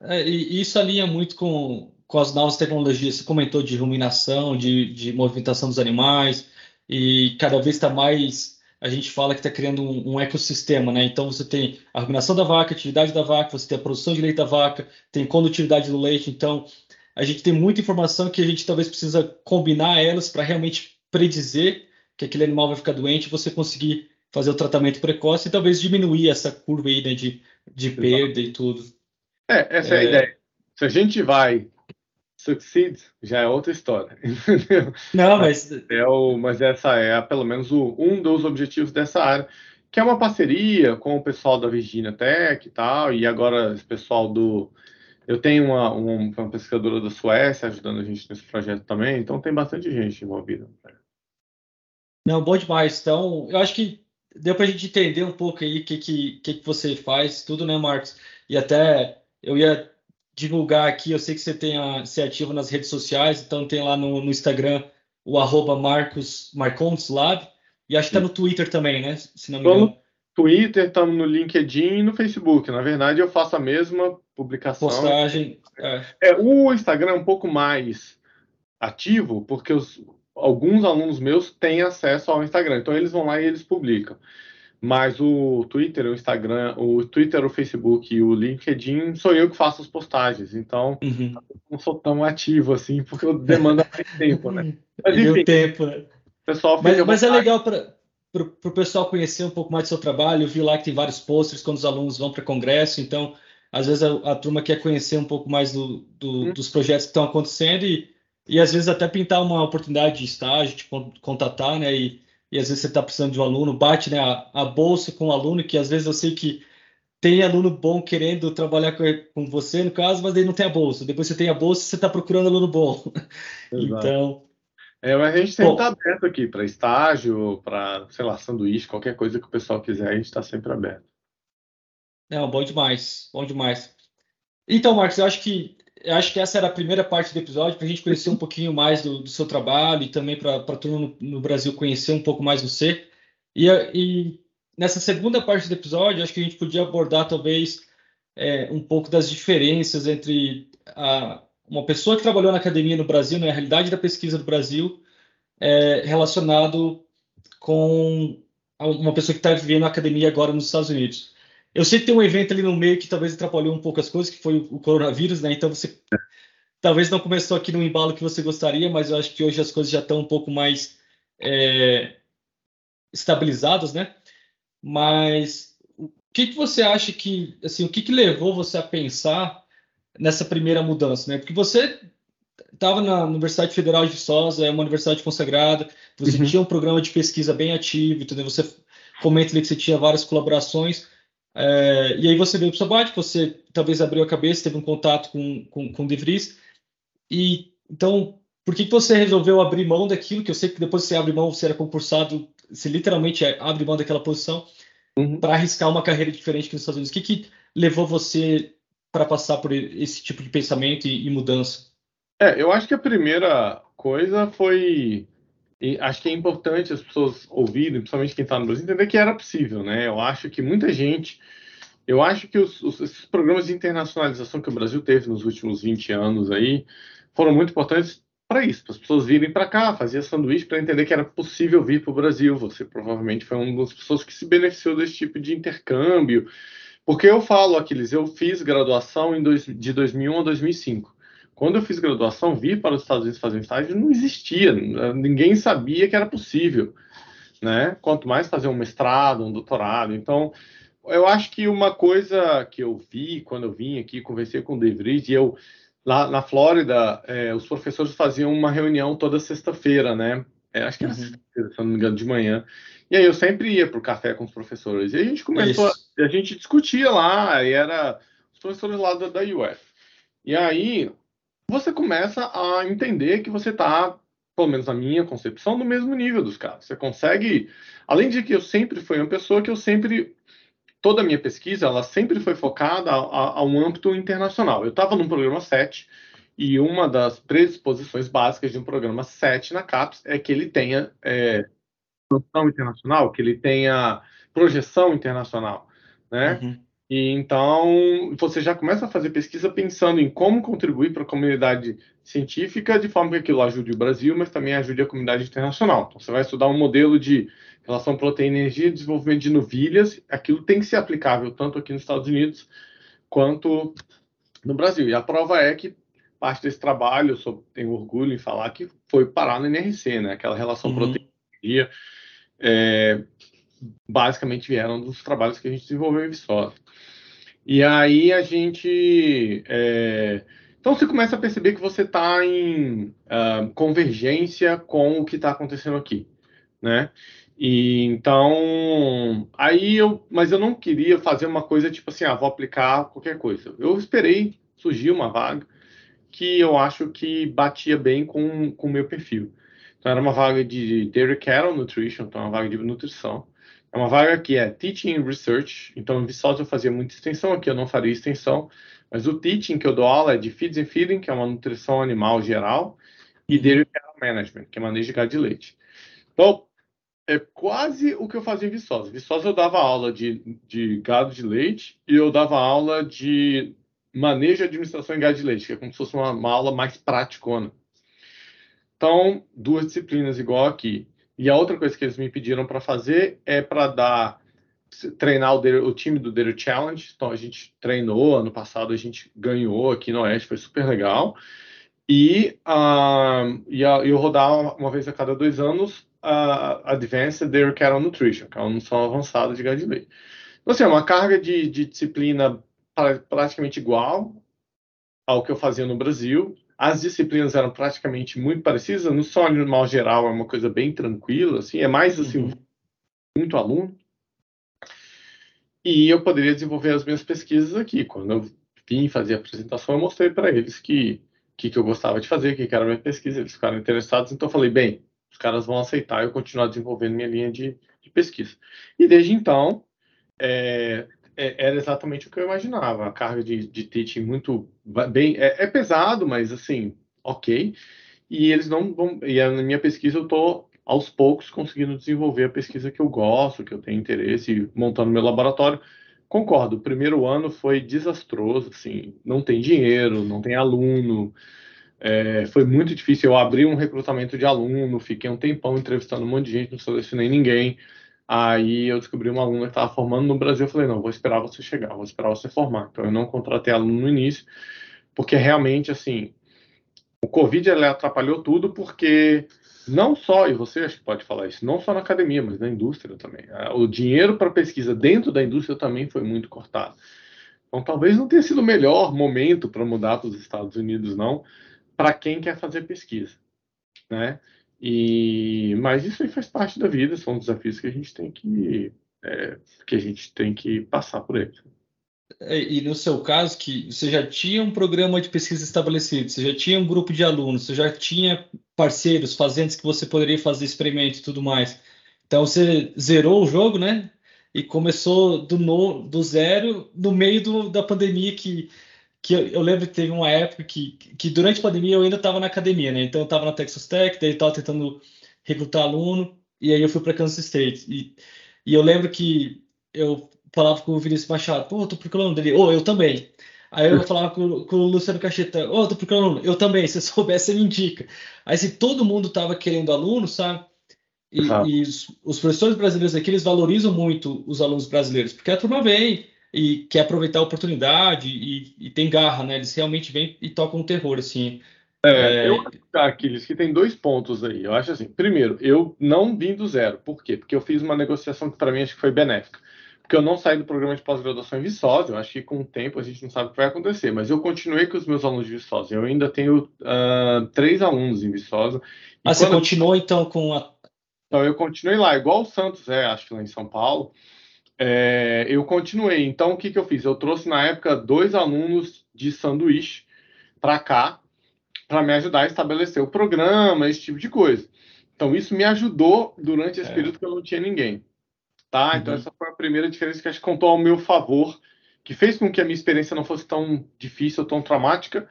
É, e isso alinha muito com, com as novas tecnologias. Você comentou de ruminação, de, de movimentação dos animais, e cada vez está mais a gente fala que está criando um, um, ecossistema, né? Então você tem a ruminação da vaca, a atividade da vaca, você tem a produção de leite da vaca, tem condutividade do leite. Então a gente tem muita informação que a gente talvez precisa combinar elas para realmente predizer que aquele animal vai ficar doente, você conseguir fazer o tratamento precoce e talvez diminuir essa curva aí né, de, de perda e tudo. É, essa é, é a ideia. Se a gente vai Succeed já é outra história, entendeu? Não, mas... É o, mas essa é pelo menos o, um dos objetivos dessa área, que é uma parceria com o pessoal da Virginia Tech e tal, e agora esse pessoal do... Eu tenho uma, uma, uma pesquisadora da Suécia ajudando a gente nesse projeto também, então tem bastante gente envolvida. Não, bom demais. Então, eu acho que deu para a gente entender um pouco aí o que, que, que, você faz, tudo, né, Marcos? E até eu ia divulgar aqui, eu sei que você tem a, ser ativo nas redes sociais, então tem lá no, no Instagram o arroba Marcos e acho que está no Twitter também, né? Se não me engano. Twitter, estamos no LinkedIn e no Facebook. Na verdade, eu faço a mesma publicação. Postagem. É. é o Instagram é um pouco mais ativo, porque os, alguns alunos meus têm acesso ao Instagram. Então, eles vão lá e eles publicam. Mas o Twitter, o Instagram, o Twitter, o Facebook e o LinkedIn sou eu que faço as postagens. Então, uhum. não sou tão ativo assim, porque eu demanda mais tempo, né? Mas enfim, tempo, né? pessoal mas, mas é legal para o pessoal conhecer um pouco mais do seu trabalho. Eu vi lá que tem vários posters quando os alunos vão para congresso, então às vezes a, a, turma quer conhecer um pouco mais do, do, hum. dos projetos que estão acontecendo e, e às vezes até pintar uma oportunidade de estágio, de contatar, né? E, e às vezes você está precisando de um aluno, bate né, a, a, bolsa com o aluno, que às vezes eu sei que tem aluno bom querendo trabalhar com, com você, no caso, mas daí não tem a bolsa. Depois você tem a bolsa você está procurando aluno bom. então. É, mas a gente sempre está aberto aqui para estágio, para, sei lá, sanduíche, qualquer coisa que o pessoal quiser, a gente está sempre aberto. Não, bom demais, bom demais. Então, Marcos, eu acho que eu acho que essa era a primeira parte do episódio, para a gente conhecer um pouquinho mais do, do seu trabalho e também para todo mundo no, no, Brasil conhecer um pouco mais você. E, e, nessa segunda parte do episódio, acho que a gente podia abordar talvez é, um pouco das diferenças entre a, uma pessoa que trabalhou na academia no Brasil, na né, realidade da pesquisa do Brasil, é, relacionado com uma pessoa que está vivendo a academia agora nos Estados Unidos. Eu sei que tem um evento ali no meio que talvez atrapalhou um pouco as coisas, que foi o coronavírus, né? Então você talvez não começou aqui no embalo que você gostaria, mas eu acho que hoje as coisas já estão um pouco mais é, estabilizadas, né? Mas o que, que você acha que, assim, o que, que levou você a pensar nessa primeira mudança, né? Porque você estava na Universidade Federal de Viçosa, é uma universidade consagrada, você uhum. tinha um programa de pesquisa bem ativo, entendeu? Você comenta ali que você tinha várias colaborações. É, e aí você veio para o sabático, você talvez abriu a cabeça, teve um contato com, com, com o De Vries, e então, por que, que você resolveu abrir mão daquilo, que eu sei que depois que você abre mão, você era concursado, você literalmente abre mão daquela posição, uhum. para arriscar uma carreira diferente aqui nos Estados Unidos? O que, que levou você para passar por esse tipo de pensamento e, e mudança? É, eu acho que a primeira coisa foi e acho que é importante as pessoas ouvirem, principalmente quem está no Brasil, entender que era possível, né? Eu acho que muita gente, eu acho que os, os, esses programas de internacionalização que o Brasil teve nos últimos 20 anos aí foram muito importantes para isso, para as pessoas virem para cá, fazer sanduíche para entender que era possível vir para o Brasil. Você provavelmente foi uma das pessoas que se beneficiou desse tipo de intercâmbio, porque eu falo, Aquiles, eu fiz graduação em dois, de 2001 a 2005. Quando eu fiz graduação, vir para os Estados Unidos fazer estágio não existia, ninguém sabia que era possível, né? Quanto mais fazer um mestrado, um doutorado. Então, eu acho que uma coisa que eu vi quando eu vim aqui, conversei com o Vries, e eu lá na Flórida, é, os professores faziam uma reunião toda sexta-feira, né? É, acho que era uhum. se eu não me engano, de manhã. E aí eu sempre ia para o café com os professores. E a gente começou, a, a, gente discutia lá, e era os professores lá da, da UF. E aí você começa a entender que você está, pelo menos na minha concepção, no mesmo nível dos caras. Você consegue, além de que eu sempre fui uma pessoa que eu sempre toda a minha pesquisa ela sempre foi focada a, a, a um âmbito internacional. Eu estava no programa 7 e uma das predisposições básicas de um programa 7 na CAPES é que ele tenha é, produção internacional, que ele tenha projeção internacional, né? Uhum. E então você já começa a fazer pesquisa pensando em como contribuir para a comunidade científica de forma que aquilo ajude o Brasil, mas também ajude a comunidade internacional. Então, você vai estudar um modelo de relação proteína-energia, desenvolvimento de novilhas, aquilo tem que ser aplicável tanto aqui nos Estados Unidos quanto no Brasil. E a prova é que parte desse trabalho, eu tenho orgulho em falar que foi parar no NRC, né? Aquela relação uhum. proteína-energia, é, basicamente vieram dos trabalhos que a gente desenvolveu em Viçosa. E aí a gente. É, então você começa a perceber que você está em uh, convergência com o que está acontecendo aqui, né? E então, aí eu, mas eu não queria fazer uma coisa tipo assim, ah, vou aplicar qualquer coisa. Eu esperei surgir uma vaga que eu acho que batia bem com o meu perfil. Então era uma vaga de Dairy Cattle Nutrition, então é uma vaga de nutrição. É uma vaga que é Teaching and Research, então em Viçosa eu fazia muita extensão, aqui eu não faria extensão, mas o Teaching que eu dou aula é de Feeds and Feeding, que é uma nutrição animal geral, e Dairy Cattle Management, que é manejo de gado de leite. Então, é quase o que eu fazia em Viçosa. Em Viçosa eu dava aula de, de gado de leite e eu dava aula de manejo e administração em gado de leite, que é como se fosse uma, uma aula mais prática. Então, duas disciplinas igual aqui. E a outra coisa que eles me pediram para fazer é para dar treinar o, o, time do Data Challenge. Então a gente treinou ano passado, a gente ganhou aqui no Oeste, foi super legal. E, uh, eu rodar uma vez a cada dois anos a Advanced Dairy Cattle Nutrition, que é uma noção avançada de gado de. Então, assim, é uma carga de, de disciplina pra, praticamente igual ao que eu fazia no Brasil. As disciplinas eram praticamente muito parecidas. No só animal geral é uma coisa bem tranquila, assim, é mais assim, uhum. muito aluno. E eu poderia desenvolver as minhas pesquisas aqui. Quando eu vim fazer a apresentação, eu mostrei para eles que que, que eu gostava de fazer, que, que era a minha pesquisa, eles ficaram interessados, então eu falei, bem, os caras vão aceitar eu continuar desenvolvendo minha linha de, de pesquisa. E desde então, é, é, era exatamente o que eu imaginava. A carga de, de teaching muito bem. É, é, pesado, mas assim, ok. E eles não vão. E na minha pesquisa eu estou aos poucos conseguindo desenvolver a pesquisa que eu gosto, que eu tenho interesse, montando meu laboratório. Concordo, o primeiro ano foi desastroso, assim, não tem dinheiro, não tem aluno, é, foi muito difícil. Eu abri um recrutamento de aluno, fiquei um tempão entrevistando um monte de gente, não selecionei ninguém. Aí eu descobri uma aluna que estava formando no Brasil. Eu falei: não, vou esperar você chegar, vou esperar você formar. Então eu não contratei aluno no início, porque realmente, assim, o Covid atrapalhou tudo, porque não só, e você pode falar isso, não só na academia, mas na indústria também. O dinheiro para pesquisa dentro da indústria também foi muito cortado. Então talvez não tenha sido o melhor momento para mudar para os Estados Unidos, não para quem quer fazer pesquisa, né? E, mas isso aí faz parte da vida, são desafios que a gente tem que, é, que a gente tem que passar por eles. É, e no seu caso, que você já tinha um programa de pesquisa estabelecido, você já tinha um grupo de alunos, você já tinha parceiros, fazendas que você poderia fazer experimentos e tudo mais. Então você zerou o jogo, né? E começou do, no, do zero no meio do, da pandemia que que eu, eu, lembro que teve uma época que, que durante a pandemia eu ainda estava na academia, né? Então eu estava na Texas Tech, daí estava tentando recrutar aluno, e aí eu fui para Kansas State. E, e eu lembro que eu falava com o Vinícius Machado, pô, eu tô procurando dele, ô, oh, eu também. Aí eu falava com, com o Luciano Cacheta, ô, oh, tô procurando aluno, eu também, se soubesse, você me indica. Aí se todo mundo tava querendo aluno, sabe? E, e os, os, professores brasileiros aqui, eles valorizam muito os alunos brasileiros, porque a turma vem, e quer aproveitar a oportunidade e, e tem garra, né? Eles realmente vêm e tocam o terror, assim. É, é... Eu acho, Aquiles, que tem dois pontos aí. Eu acho assim, primeiro, eu não vim do zero. Por quê? Porque eu fiz uma negociação que para mim acho que foi benéfica. Porque eu não saí do programa de pós-graduação em Viçosa. Eu acho que com o tempo a gente não sabe o que vai acontecer, mas eu continuei com os meus alunos de Viçosa. Eu ainda tenho uh, três alunos em Viçosa. Ah, você continuou então com a. Então, eu continuei lá, igual o Santos é, acho que lá em São Paulo. É, eu continuei. Então, o que, que eu fiz? Eu trouxe na época dois alunos de sanduíche para cá, para me ajudar a estabelecer o programa, esse tipo de coisa. Então, isso me ajudou durante esse é. período que eu não tinha ninguém. Tá? Uhum. Então, essa foi a primeira diferença que acho que contou ao meu favor, que fez com que a minha experiência não fosse tão difícil, tão traumática,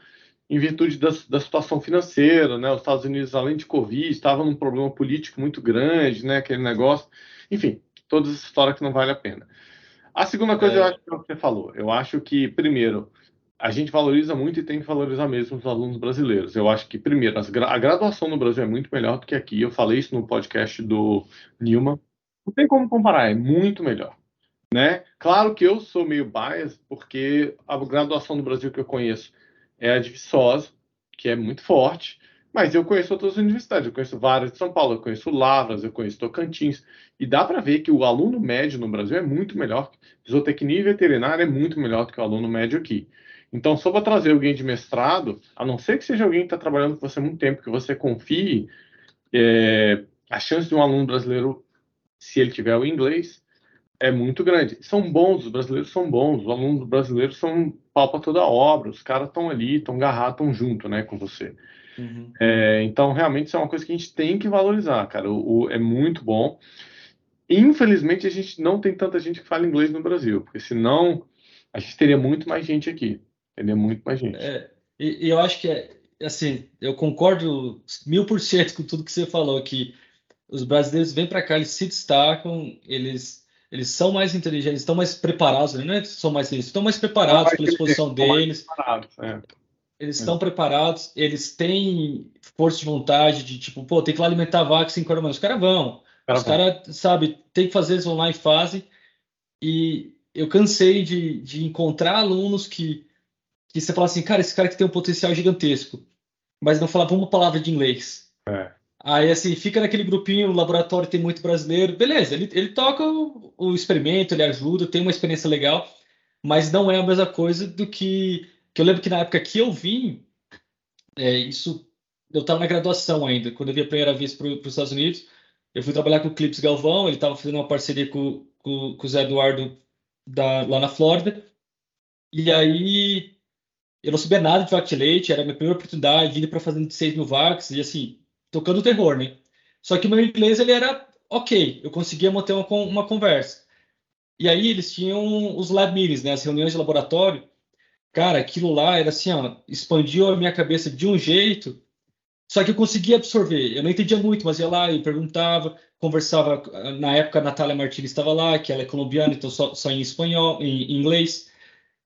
em virtude da, da situação financeira, né? Os Estados Unidos, além de Covid, estavam num problema político muito grande, né? Aquele negócio. Enfim, toda essa história que não vale a pena. A segunda coisa, é. eu acho que é o que você falou. Eu acho que, primeiro, a gente valoriza muito e tem que valorizar mesmo os alunos brasileiros. Eu acho que, primeiro, a graduação no Brasil é muito melhor do que aqui. Eu falei isso no podcast do Newman. Não tem como comparar, é muito melhor. Né? Claro que eu sou meio biased, porque a graduação no Brasil que eu conheço é a de Viçosa, que é muito forte, mas eu conheço outras universidades, eu conheço várias de São Paulo, eu conheço Lavras, eu conheço Tocantins, e dá para ver que o aluno médio no Brasil é muito melhor, zootecnia e veterinária é muito melhor do que o aluno médio aqui. Então, só para trazer alguém de mestrado, a não ser que seja alguém que está trabalhando com você há muito tempo, que você confie, é, a chance de um aluno brasileiro, se ele tiver o inglês, é muito grande. São bons, os brasileiros são bons, os alunos brasileiros são pau para toda a obra, os caras estão ali, estão agarrados, estão junto né, com você. Uhum. É, então, realmente, isso é uma coisa que a gente tem que valorizar, cara. O, o, é muito bom. Infelizmente, a gente não tem tanta gente que fala inglês no Brasil, porque senão a gente teria muito mais gente aqui. É muito mais gente. É, e, e, eu acho que é assim, eu concordo mil por cento com tudo que você falou, que os brasileiros vêm para cá, eles se destacam, eles, eles são mais inteligentes, estão mais preparados, né? não é são mais eles estão mais preparados pela exposição deles. É. Eles estão preparados, eles têm força de vontade de tipo, pô, tem que lá alimentar a vaca 5 horas, mas os caras vão. Cara os caras, sabe, tem que fazer, eles vão lá e fazem. E eu cansei de, de encontrar alunos que que você fala assim, cara, esse cara que tem um potencial gigantesco, mas não falava uma palavra de inglês. É. Aí, assim, fica naquele grupinho, no laboratório tem muito brasileiro, beleza, ele, ele toca o, o, experimento, ele ajuda, tem uma experiência legal, mas não é a mesma coisa do que. Que eu lembro que na época que eu vim, é, isso. Eu estava na graduação ainda, quando eu vim a primeira vez para os Estados Unidos, eu fui trabalhar com o Clips Galvão, ele estava fazendo uma parceria com, com, com o Zé Eduardo da, lá na Flórida, e aí eu não sabia nada de vac leite, era a minha primeira oportunidade, indo para fazer 6 mil vacs, e assim, tocando terror, né? Só que o meu inglês, ele era ok, eu conseguia manter uma, uma conversa. E aí eles tinham os lab meetings, né, as reuniões de laboratório. Cara, aquilo lá era assim, ó, expandiu a minha cabeça de um jeito, só que eu conseguia absorver. Eu não entendia muito, mas ia lá e perguntava, conversava. Na época, a Natália Martins estava lá, que ela é colombiana, então só, só em espanhol, em inglês.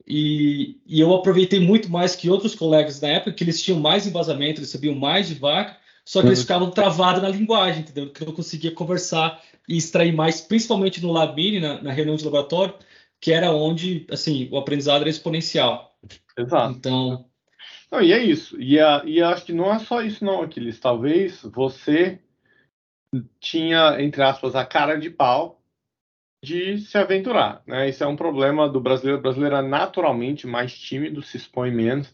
E, e, eu aproveitei muito mais que outros colegas na época, que eles tinham mais embasamento, eles sabiam mais de vaca, só que eles uhum. ficavam travados na linguagem, entendeu? Que eu não conseguia conversar e extrair mais, principalmente no Labine, na, na, reunião de laboratório, que era onde, assim, o aprendizado era exponencial. Exato. Então... Não, e é isso. E, a, e acho que não é só isso não, Aquiles. Talvez você tinha, entre aspas, a cara de pau de se aventurar, né? Isso é um problema do brasileiro. O brasileiro é naturalmente mais tímido, se expõe menos.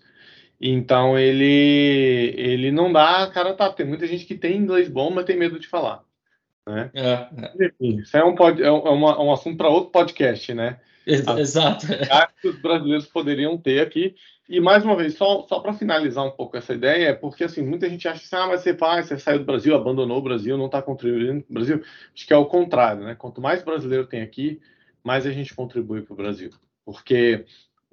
Então ele ele não dá cara tá. Tem muita gente que tem inglês bom, mas tem medo de falar. Né? É, é. Isso é um, pod, é um, é um assunto para outro podcast, né? Exato. que os brasileiros poderiam ter aqui. E mais uma vez, só, só para finalizar um pouco essa ideia, é porque assim, muita gente acha assim, ah, mas você faz, você saiu do Brasil, abandonou o Brasil, não está contribuindo para o Brasil. Acho que é o contrário, né? Quanto mais brasileiro tem aqui, mais a gente contribui para o Brasil. Porque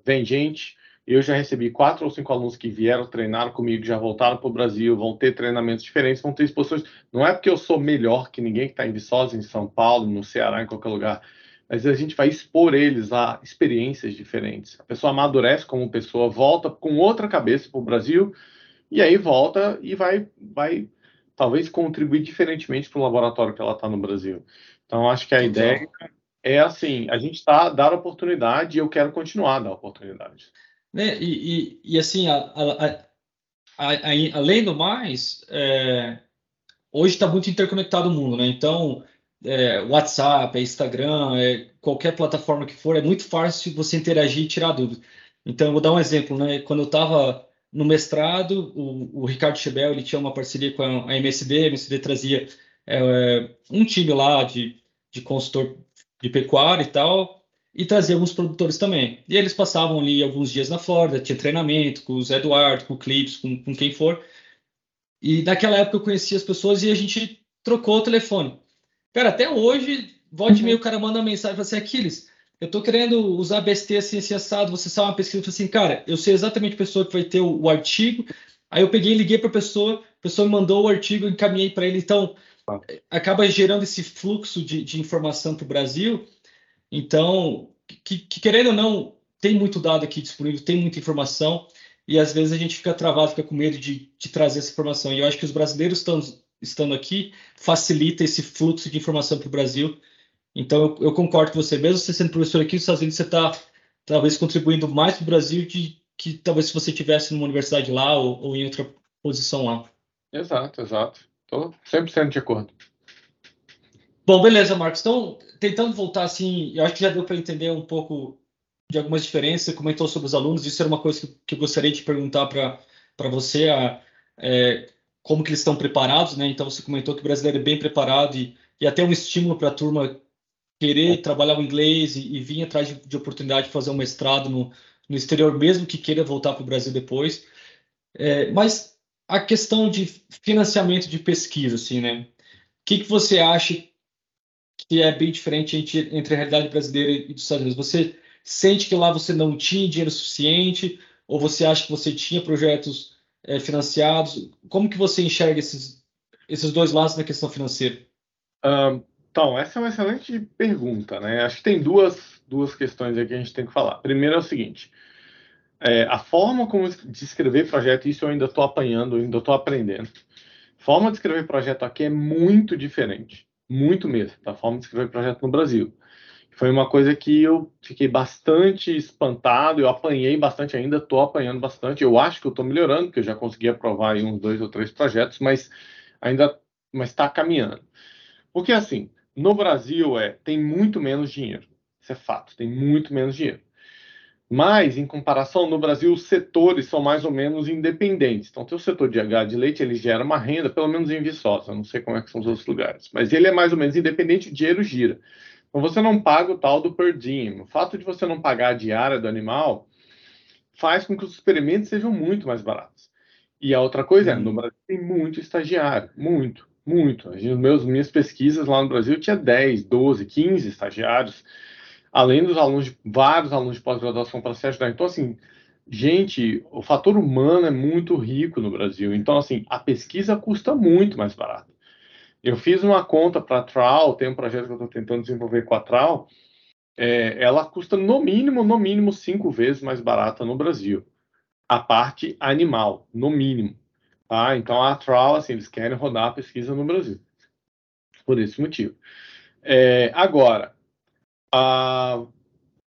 vem gente, eu já recebi quatro ou cinco alunos que vieram treinar comigo, já voltaram para o Brasil, vão ter treinamentos diferentes, vão ter exposições. Não é porque eu sou melhor que ninguém que está em Viçosa, em São Paulo, no Ceará, em qualquer lugar mas a gente vai expor eles a experiências diferentes. A pessoa amadurece como pessoa, volta com outra cabeça para o Brasil, e aí volta e vai, vai talvez contribuir diferentemente para o laboratório que ela está no Brasil. Então, acho que a ideia é assim: a gente está dar oportunidade e eu quero continuar a dar oportunidade. Né? E, e, e, assim, a, a, a, além do mais, é, hoje está muito interconectado o mundo, né? Então, é, WhatsApp, é Instagram, é qualquer plataforma que for, é muito fácil você interagir e tirar dúvidas. Então, eu vou dar um exemplo, né? Quando eu estava no mestrado, o, o, Ricardo Chebel, ele tinha uma parceria com a, MSD, a MSD trazia é, um time lá de, de consultor de pecuária e tal, e trazia alguns produtores também. E eles passavam ali alguns dias na Flórida, tinha treinamento com os Eduardo, com o Clips, com, com quem for. E naquela época eu conhecia as pessoas e a gente trocou o telefone. Cara, até hoje, volte uhum. meio, o cara manda uma mensagem e fala assim, Aquiles, eu tô querendo usar BST assim, assim, assado, você sabe uma pesquisa, eu assim, cara, eu sei exatamente a pessoa que vai ter o, o artigo, aí eu peguei liguei para a pessoa, a pessoa me mandou o artigo, eu encaminhei para ele, então acaba gerando esse fluxo de, de informação para o Brasil, então, que, que, querendo ou não, tem muito dado aqui disponível, tem muita informação, e às vezes a gente fica travado, fica com medo de, de trazer essa informação, e eu acho que os brasileiros estão estando aqui facilita esse fluxo de informação para o Brasil. Então, eu, eu, concordo com você. Mesmo você sendo professor aqui nos Estados Unidos, você está talvez contribuindo mais para o Brasil de que talvez se você tivesse numa universidade lá ou, ou em outra posição lá. Exato, exato. Estou 100% de acordo. Bom, beleza, Marcos. Então, tentando voltar assim, eu acho que já deu para entender um pouco de algumas diferenças. Você comentou sobre os alunos, isso era uma coisa que, que eu gostaria de perguntar para você. A, é, como que eles estão preparados, né? Então você comentou que o brasileiro é bem preparado e, e até um estímulo para a turma querer trabalhar o inglês e, e vir atrás de, de, oportunidade de fazer um mestrado no, no exterior, mesmo que queira voltar para o Brasil depois. É, mas a questão de financiamento de pesquisa, assim, né? O que, que você acha que é bem diferente entre, entre a realidade brasileira e dos Estados Unidos? Você sente que lá você não tinha dinheiro suficiente ou você acha que você tinha projetos é, financiados? Como que você enxerga esses, esses dois lados na questão financeira? Um, então, essa é uma excelente pergunta, né? Acho que tem duas, duas questões aqui que a gente tem que falar. Primeiro é o seguinte, é, a forma como de escrever projeto, isso eu ainda estou apanhando, ainda estou aprendendo. Forma de escrever projeto aqui é muito diferente, muito mesmo, da forma de escrever projeto no Brasil foi uma coisa que eu fiquei bastante espantado, eu apanhei bastante ainda, estou apanhando bastante. Eu acho que eu estou melhorando, porque eu já consegui aprovar em uns dois ou três projetos, mas ainda está caminhando. Porque assim, no Brasil é tem muito menos dinheiro, isso é fato, tem muito menos dinheiro. Mas, em comparação, no Brasil, os setores são mais ou menos independentes. Então, tem o setor de H de leite, ele gera uma renda, pelo menos em Viçosa, não sei como é que são os outros lugares, mas ele é mais ou menos independente, o dinheiro gira. Então você não paga o tal do per diem. O fato de você não pagar a diária do animal faz com que os experimentos sejam muito mais baratos. E a outra coisa é, no Brasil tem muito estagiário, muito, muito. As meus, minhas pesquisas lá no Brasil tinha 10, 12, 15 estagiários, além dos alunos, de, vários alunos de pós-graduação para se ajudar. Então, assim, gente, o fator humano é muito rico no Brasil. Então, assim, a pesquisa custa muito mais barato. Eu fiz uma conta para a Trau, tem um projeto que eu estou tentando desenvolver com a Trau, é, ela custa no mínimo, no mínimo, cinco vezes mais barata no Brasil. A parte animal, no mínimo. Tá? Então a Trau, assim, eles querem rodar a pesquisa no Brasil. Por esse motivo. É, agora, a,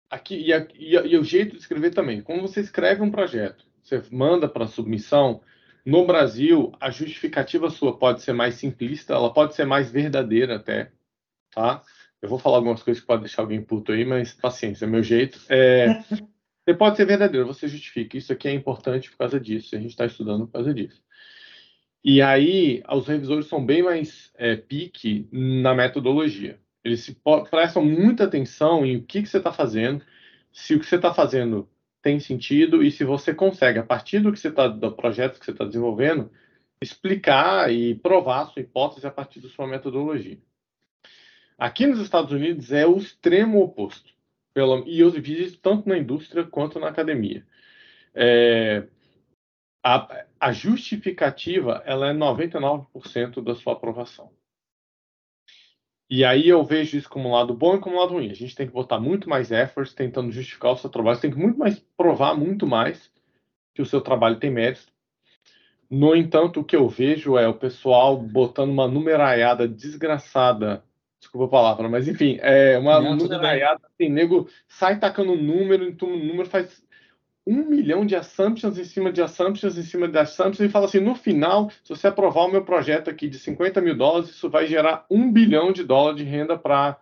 aqui, e, a, e, a, e o jeito de escrever também. Como você escreve um projeto, você manda para submissão, no Brasil, a justificativa sua pode ser mais simplista, ela pode ser mais verdadeira até, tá? Eu vou falar algumas coisas que podem deixar alguém puto aí, mas paciência, é meu jeito. É, você pode ser verdadeiro, você justifica. Isso aqui é importante por causa disso, a gente está estudando por causa disso. E aí, os revisores são bem mais é, pique na metodologia. Eles se, prestam muita atenção em o que, que você está fazendo, se o que você está fazendo tem sentido e se você consegue, a partir do que você está, do projeto que você está desenvolvendo, explicar e provar a sua hipótese a partir da sua metodologia. Aqui nos Estados Unidos é o extremo oposto. Pelo, e eu vi isso tanto na indústria quanto na academia. É, a, a, justificativa ela é 99% da sua aprovação. E aí eu vejo isso como um lado bom e como um lado ruim. A gente tem que botar muito mais efforts tentando justificar o seu trabalho. Você tem que muito mais provar muito mais que o seu trabalho tem mérito. No entanto, o que eu vejo é o pessoal botando uma numeraiada desgraçada. Desculpa a palavra, mas enfim, é uma Não, numeraiada assim, nego sai tacando número, então o número faz um milhão de assumptions em cima de assumptions em cima de assumptions e fala assim, no final, se você aprovar o meu projeto aqui de 50 mil dólares, isso vai gerar um bilhão de dólares de renda para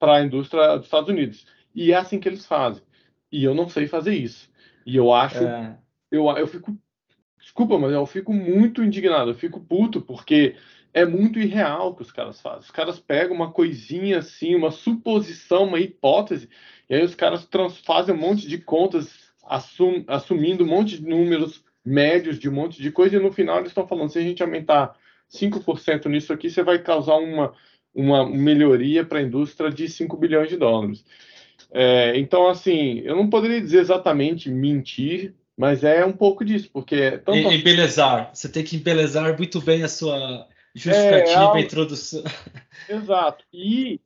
a indústria dos Estados Unidos. E é assim que eles fazem. E eu não sei fazer isso. E eu acho, é. eu, eu fico, desculpa, mas eu fico muito indignado, eu fico puto, porque é muito irreal o que os caras fazem. Os caras pegam uma coisinha assim, uma suposição, uma hipótese, e aí os caras fazem um monte de contas, assum, assumindo um monte de números médios de um monte de coisa, e no final eles estão falando: se a gente aumentar 5% nisso aqui, você vai causar uma, uma melhoria para a indústria de 5 bilhões de dólares. É, então, assim, eu não poderia dizer exatamente mentir, mas é um pouco disso, porque. É tanto... Embelezar. Você tem que embelezar muito bem a sua justificativa, é, introdução. Exato. E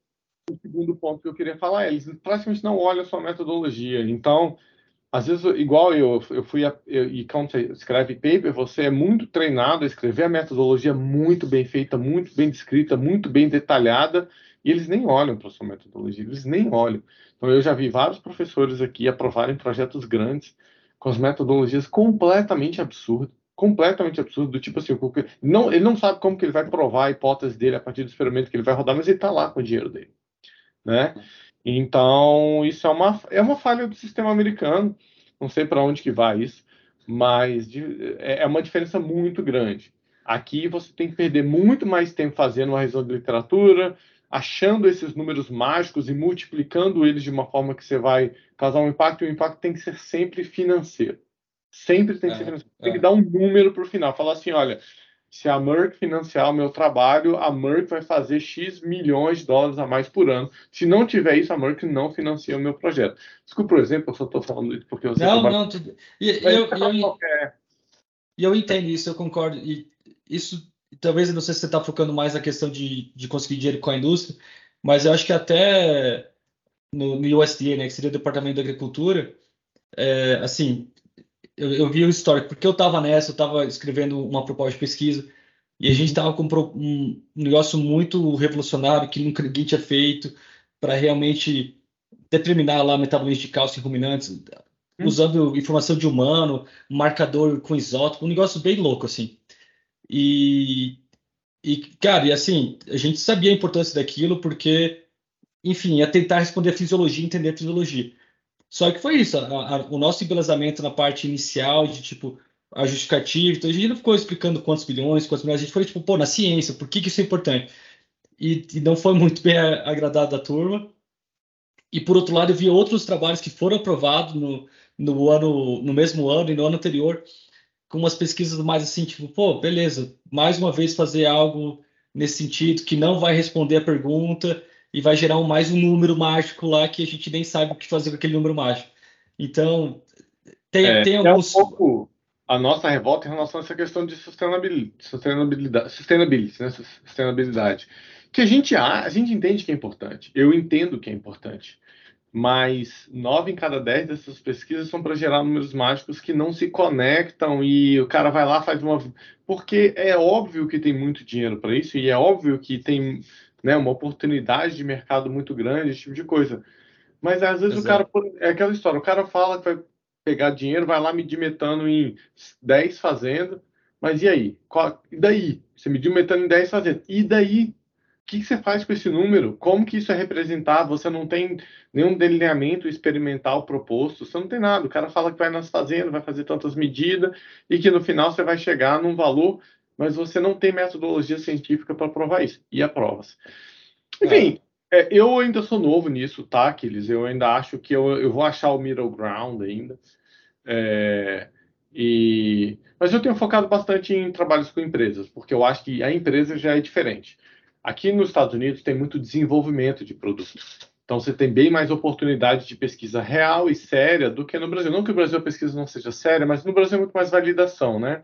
o segundo ponto que eu queria falar é, eles praticamente não olham a sua metodologia. Então, às vezes, igual eu, eu fui, a, eu, e quando você escreve paper, você é muito treinado a escrever a metodologia muito bem feita, muito bem descrita, muito bem detalhada, e eles nem olham para a sua metodologia, eles nem olham. Então, eu já vi vários professores aqui aprovarem projetos grandes com as metodologias completamente absurdas, completamente absurdo, do tipo assim, não, ele não sabe como que ele vai provar a hipótese dele a partir do experimento que ele vai rodar, mas ele está lá com o dinheiro dele, né? Então, isso é uma, é uma falha do sistema americano, não sei para onde que vai isso, mas de, é, é uma diferença muito grande. Aqui você tem que perder muito mais tempo fazendo uma revisão de literatura, achando esses números mágicos e multiplicando eles de uma forma que você vai causar um impacto, e o impacto tem que ser sempre financeiro. Sempre tem que, é, ser, tem que é. dar um número para o final. Falar assim, olha, se a Merck financiar o meu trabalho, a Merck vai fazer X milhões de dólares a mais por ano. Se não tiver isso, a Merck não financia o meu projeto. Desculpa, por exemplo, eu só estou falando isso porque você... Não, trabalha... não, tudo... E, eu, eu, eu, eu entendo isso, eu concordo. E isso, talvez, eu não sei se você está focando mais na questão de, de conseguir dinheiro com a indústria, mas eu acho que até no, no USDA, né, que seria o Departamento da Agricultura, é, assim, eu, eu vi o histórico, porque eu estava nessa, eu estava escrevendo uma proposta de pesquisa, e a gente estava com um negócio muito revolucionário que nunca ninguém tinha feito para realmente determinar lá metabolismo de cálcio em ruminantes, hum. usando informação de humano, marcador com isótopo, um negócio bem louco, assim. E, e, cara, e assim, a gente sabia a importância daquilo porque, enfim, ia tentar responder a fisiologia, entender a fisiologia. Só que foi isso, a, a, o nosso embelezamento na parte inicial de tipo a justificativa, então a gente não ficou explicando quantos bilhões, quantos milhões, a gente foi tipo, pô, na ciência, por que, que isso é importante? E, e, não foi muito bem agradado da turma. E por outro lado, eu vi outros trabalhos que foram aprovados no, no ano, no mesmo ano e no ano anterior, com umas pesquisas mais assim, tipo, pô, beleza, mais uma vez fazer algo nesse sentido que não vai responder a pergunta e vai gerar um, mais um número mágico lá que a gente nem sabe o que fazer com aquele número mágico. Então, tem, é, tem alguns. É um pouco a nossa revolta em relação a essa questão de sustentabilidade, sustentabilidade, sustentabilidade, né? sustentabilidade. Que a gente, a gente entende que é importante. Eu entendo que é importante. Mas nove em cada dez dessas pesquisas são para gerar números mágicos que não se conectam e o cara vai lá faz uma. Porque é óbvio que tem muito dinheiro para isso e é óbvio que tem né, uma oportunidade de mercado muito grande, esse tipo de coisa. Mas às vezes Exato. o cara, é aquela história, o cara fala que vai pegar dinheiro, vai lá medir metano em 10 fazendo, mas e aí? Qual, e daí? Você mediu metano em 10 fazendo, e daí? O que, que, você faz com esse número? Como que isso é representado? Você não tem nenhum delineamento experimental proposto, você não tem nada. O cara fala que vai nas fazendas, vai fazer tantas medidas e que no final você vai chegar num valor mas você não tem metodologia científica para provar isso. E há provas. Enfim, é. É, eu ainda sou novo nisso, tá, Aquiles? Eu ainda acho que eu, eu vou achar o middle ground ainda. É, e, mas eu tenho focado bastante em trabalhos com empresas, porque eu acho que a empresa já é diferente. Aqui nos Estados Unidos tem muito desenvolvimento de produtos. Então você tem bem mais oportunidade de pesquisa real e séria do que no Brasil. Não que o Brasil a pesquisa não seja séria, mas no Brasil é muito mais validação, né?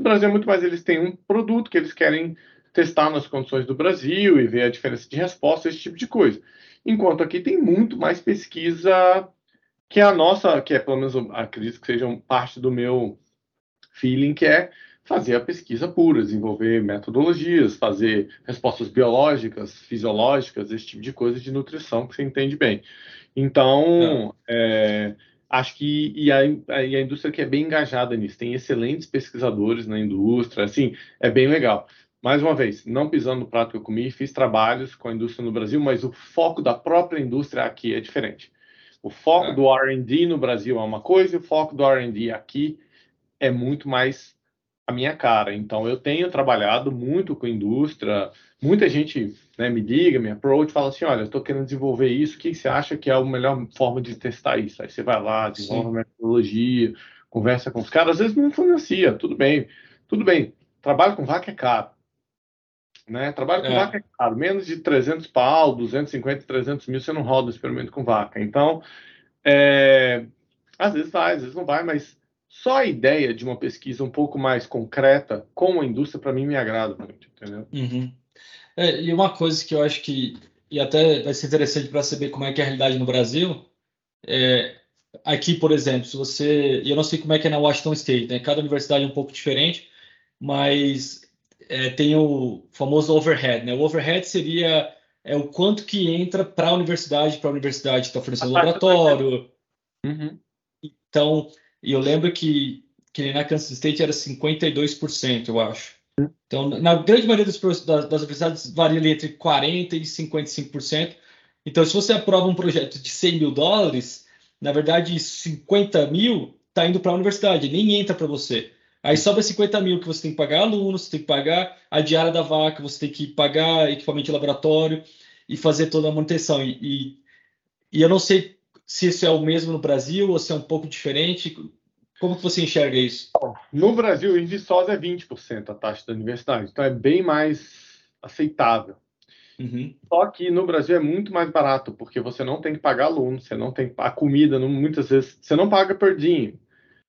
No Brasil é muito mais, eles têm um produto que eles querem testar nas condições do Brasil e ver a diferença de resposta, esse tipo de coisa. Enquanto aqui tem muito mais pesquisa que a nossa, que é pelo menos acredito que seja parte do meu feeling, que é fazer a pesquisa pura, desenvolver metodologias, fazer respostas biológicas, fisiológicas, esse tipo de coisa de nutrição que você entende bem. Então, é, acho que e a, e a indústria que é bem engajada nisso, tem excelentes pesquisadores na indústria, assim, é bem legal. Mais uma vez, não pisando no prato que eu comi, fiz trabalhos com a indústria no Brasil, mas o foco da própria indústria aqui é diferente. O foco é. do R&D no Brasil é uma coisa, e o foco do R&D aqui é muito mais a minha cara. Então, eu tenho trabalhado muito com indústria. Muita gente né, me liga, me approach, fala assim: olha, estou querendo desenvolver isso, o que você acha que é a melhor forma de testar isso? Aí você vai lá, desenvolve Sim. uma metodologia, conversa com os caras. Às vezes não financia, tudo bem, tudo bem. Trabalho com vaca é caro. Né? Trabalho com é. vaca é caro. Menos de 300 pau, 250, 300 mil, você não roda o experimento com vaca. Então, é... às vezes vai, às vezes não vai, mas só a ideia de uma pesquisa um pouco mais concreta com a indústria, para mim, me agrada muito, entendeu? Uhum. É, e uma coisa que eu acho que, e até vai ser interessante para saber como é que é a realidade no Brasil, é, aqui, por exemplo, se você, e eu não sei como é que é na Washington State, né? cada universidade é um pouco diferente, mas é, tem o famoso overhead, né? O overhead seria é o quanto que entra para a universidade, para a universidade está oferecendo laboratório. Uhum. Então, e eu lembro que, que na Kansas State era 52%, eu acho. Então, na grande maioria das, das, universidades varia entre 40% e 55%. Então, se você aprova um projeto de 100 mil dólares, na verdade, 50 mil está indo para a universidade, nem entra para você. Aí sobra 50 mil que você tem que pagar alunos, você tem que pagar a diária da vaca, você tem que pagar equipamento de laboratório e fazer toda a manutenção. E, e, e eu não sei se isso é o mesmo no Brasil ou se é um pouco diferente. Como que você enxerga isso? No Brasil, em Viçosa é 20% a taxa da universidade, então é bem mais aceitável. Uhum. Só que no Brasil é muito mais barato, porque você não tem que pagar aluno, você não tem a comida, não, muitas vezes você não paga por dia.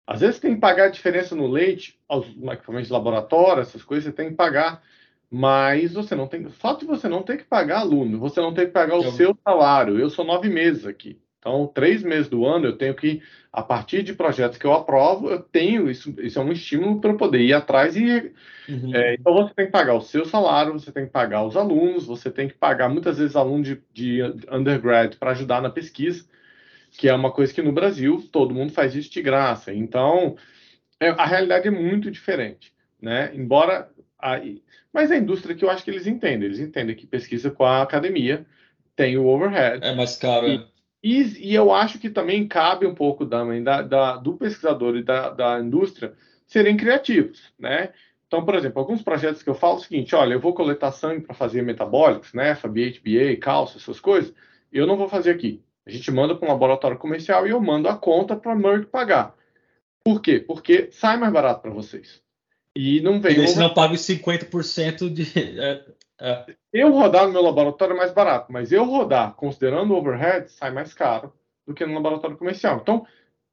Às vezes tem que pagar a diferença no leite, aos equipamentos de laboratório, essas coisas, você tem que pagar, mas você não tem. Só que você não tem que pagar aluno, você não tem que pagar o eu... seu salário. Eu sou nove meses aqui. Então, três meses do ano eu tenho que, a partir de projetos que eu aprovo, eu tenho isso, isso é um estímulo para eu poder ir atrás e. Uhum. É, então, você tem que pagar o seu salário, você tem que pagar os alunos, você tem que pagar muitas vezes alunos de, de undergrad para ajudar na pesquisa, que é uma coisa que no Brasil todo mundo faz isso de graça. Então, é, a realidade é muito diferente, né? Embora. A, mas a indústria que eu acho que eles entendem, eles entendem que pesquisa com a academia tem o overhead. É mais caro, e, é. E, e, eu acho que também cabe um pouco da, da, do pesquisador e da, da indústria serem criativos, né? Então, por exemplo, alguns projetos que eu falo é o seguinte, olha, eu vou coletar sangue para fazer metabólicos, né, FBHBA, cálcio, essas coisas, eu não vou fazer aqui. A gente manda para um laboratório comercial e eu mando a conta para a Merck pagar. Por quê? Porque sai mais barato para vocês. E não vem. E se não paga os 50% de. É, é. Eu rodar no meu laboratório é mais barato, mas eu rodar considerando o overhead sai mais caro do que no laboratório comercial. Então,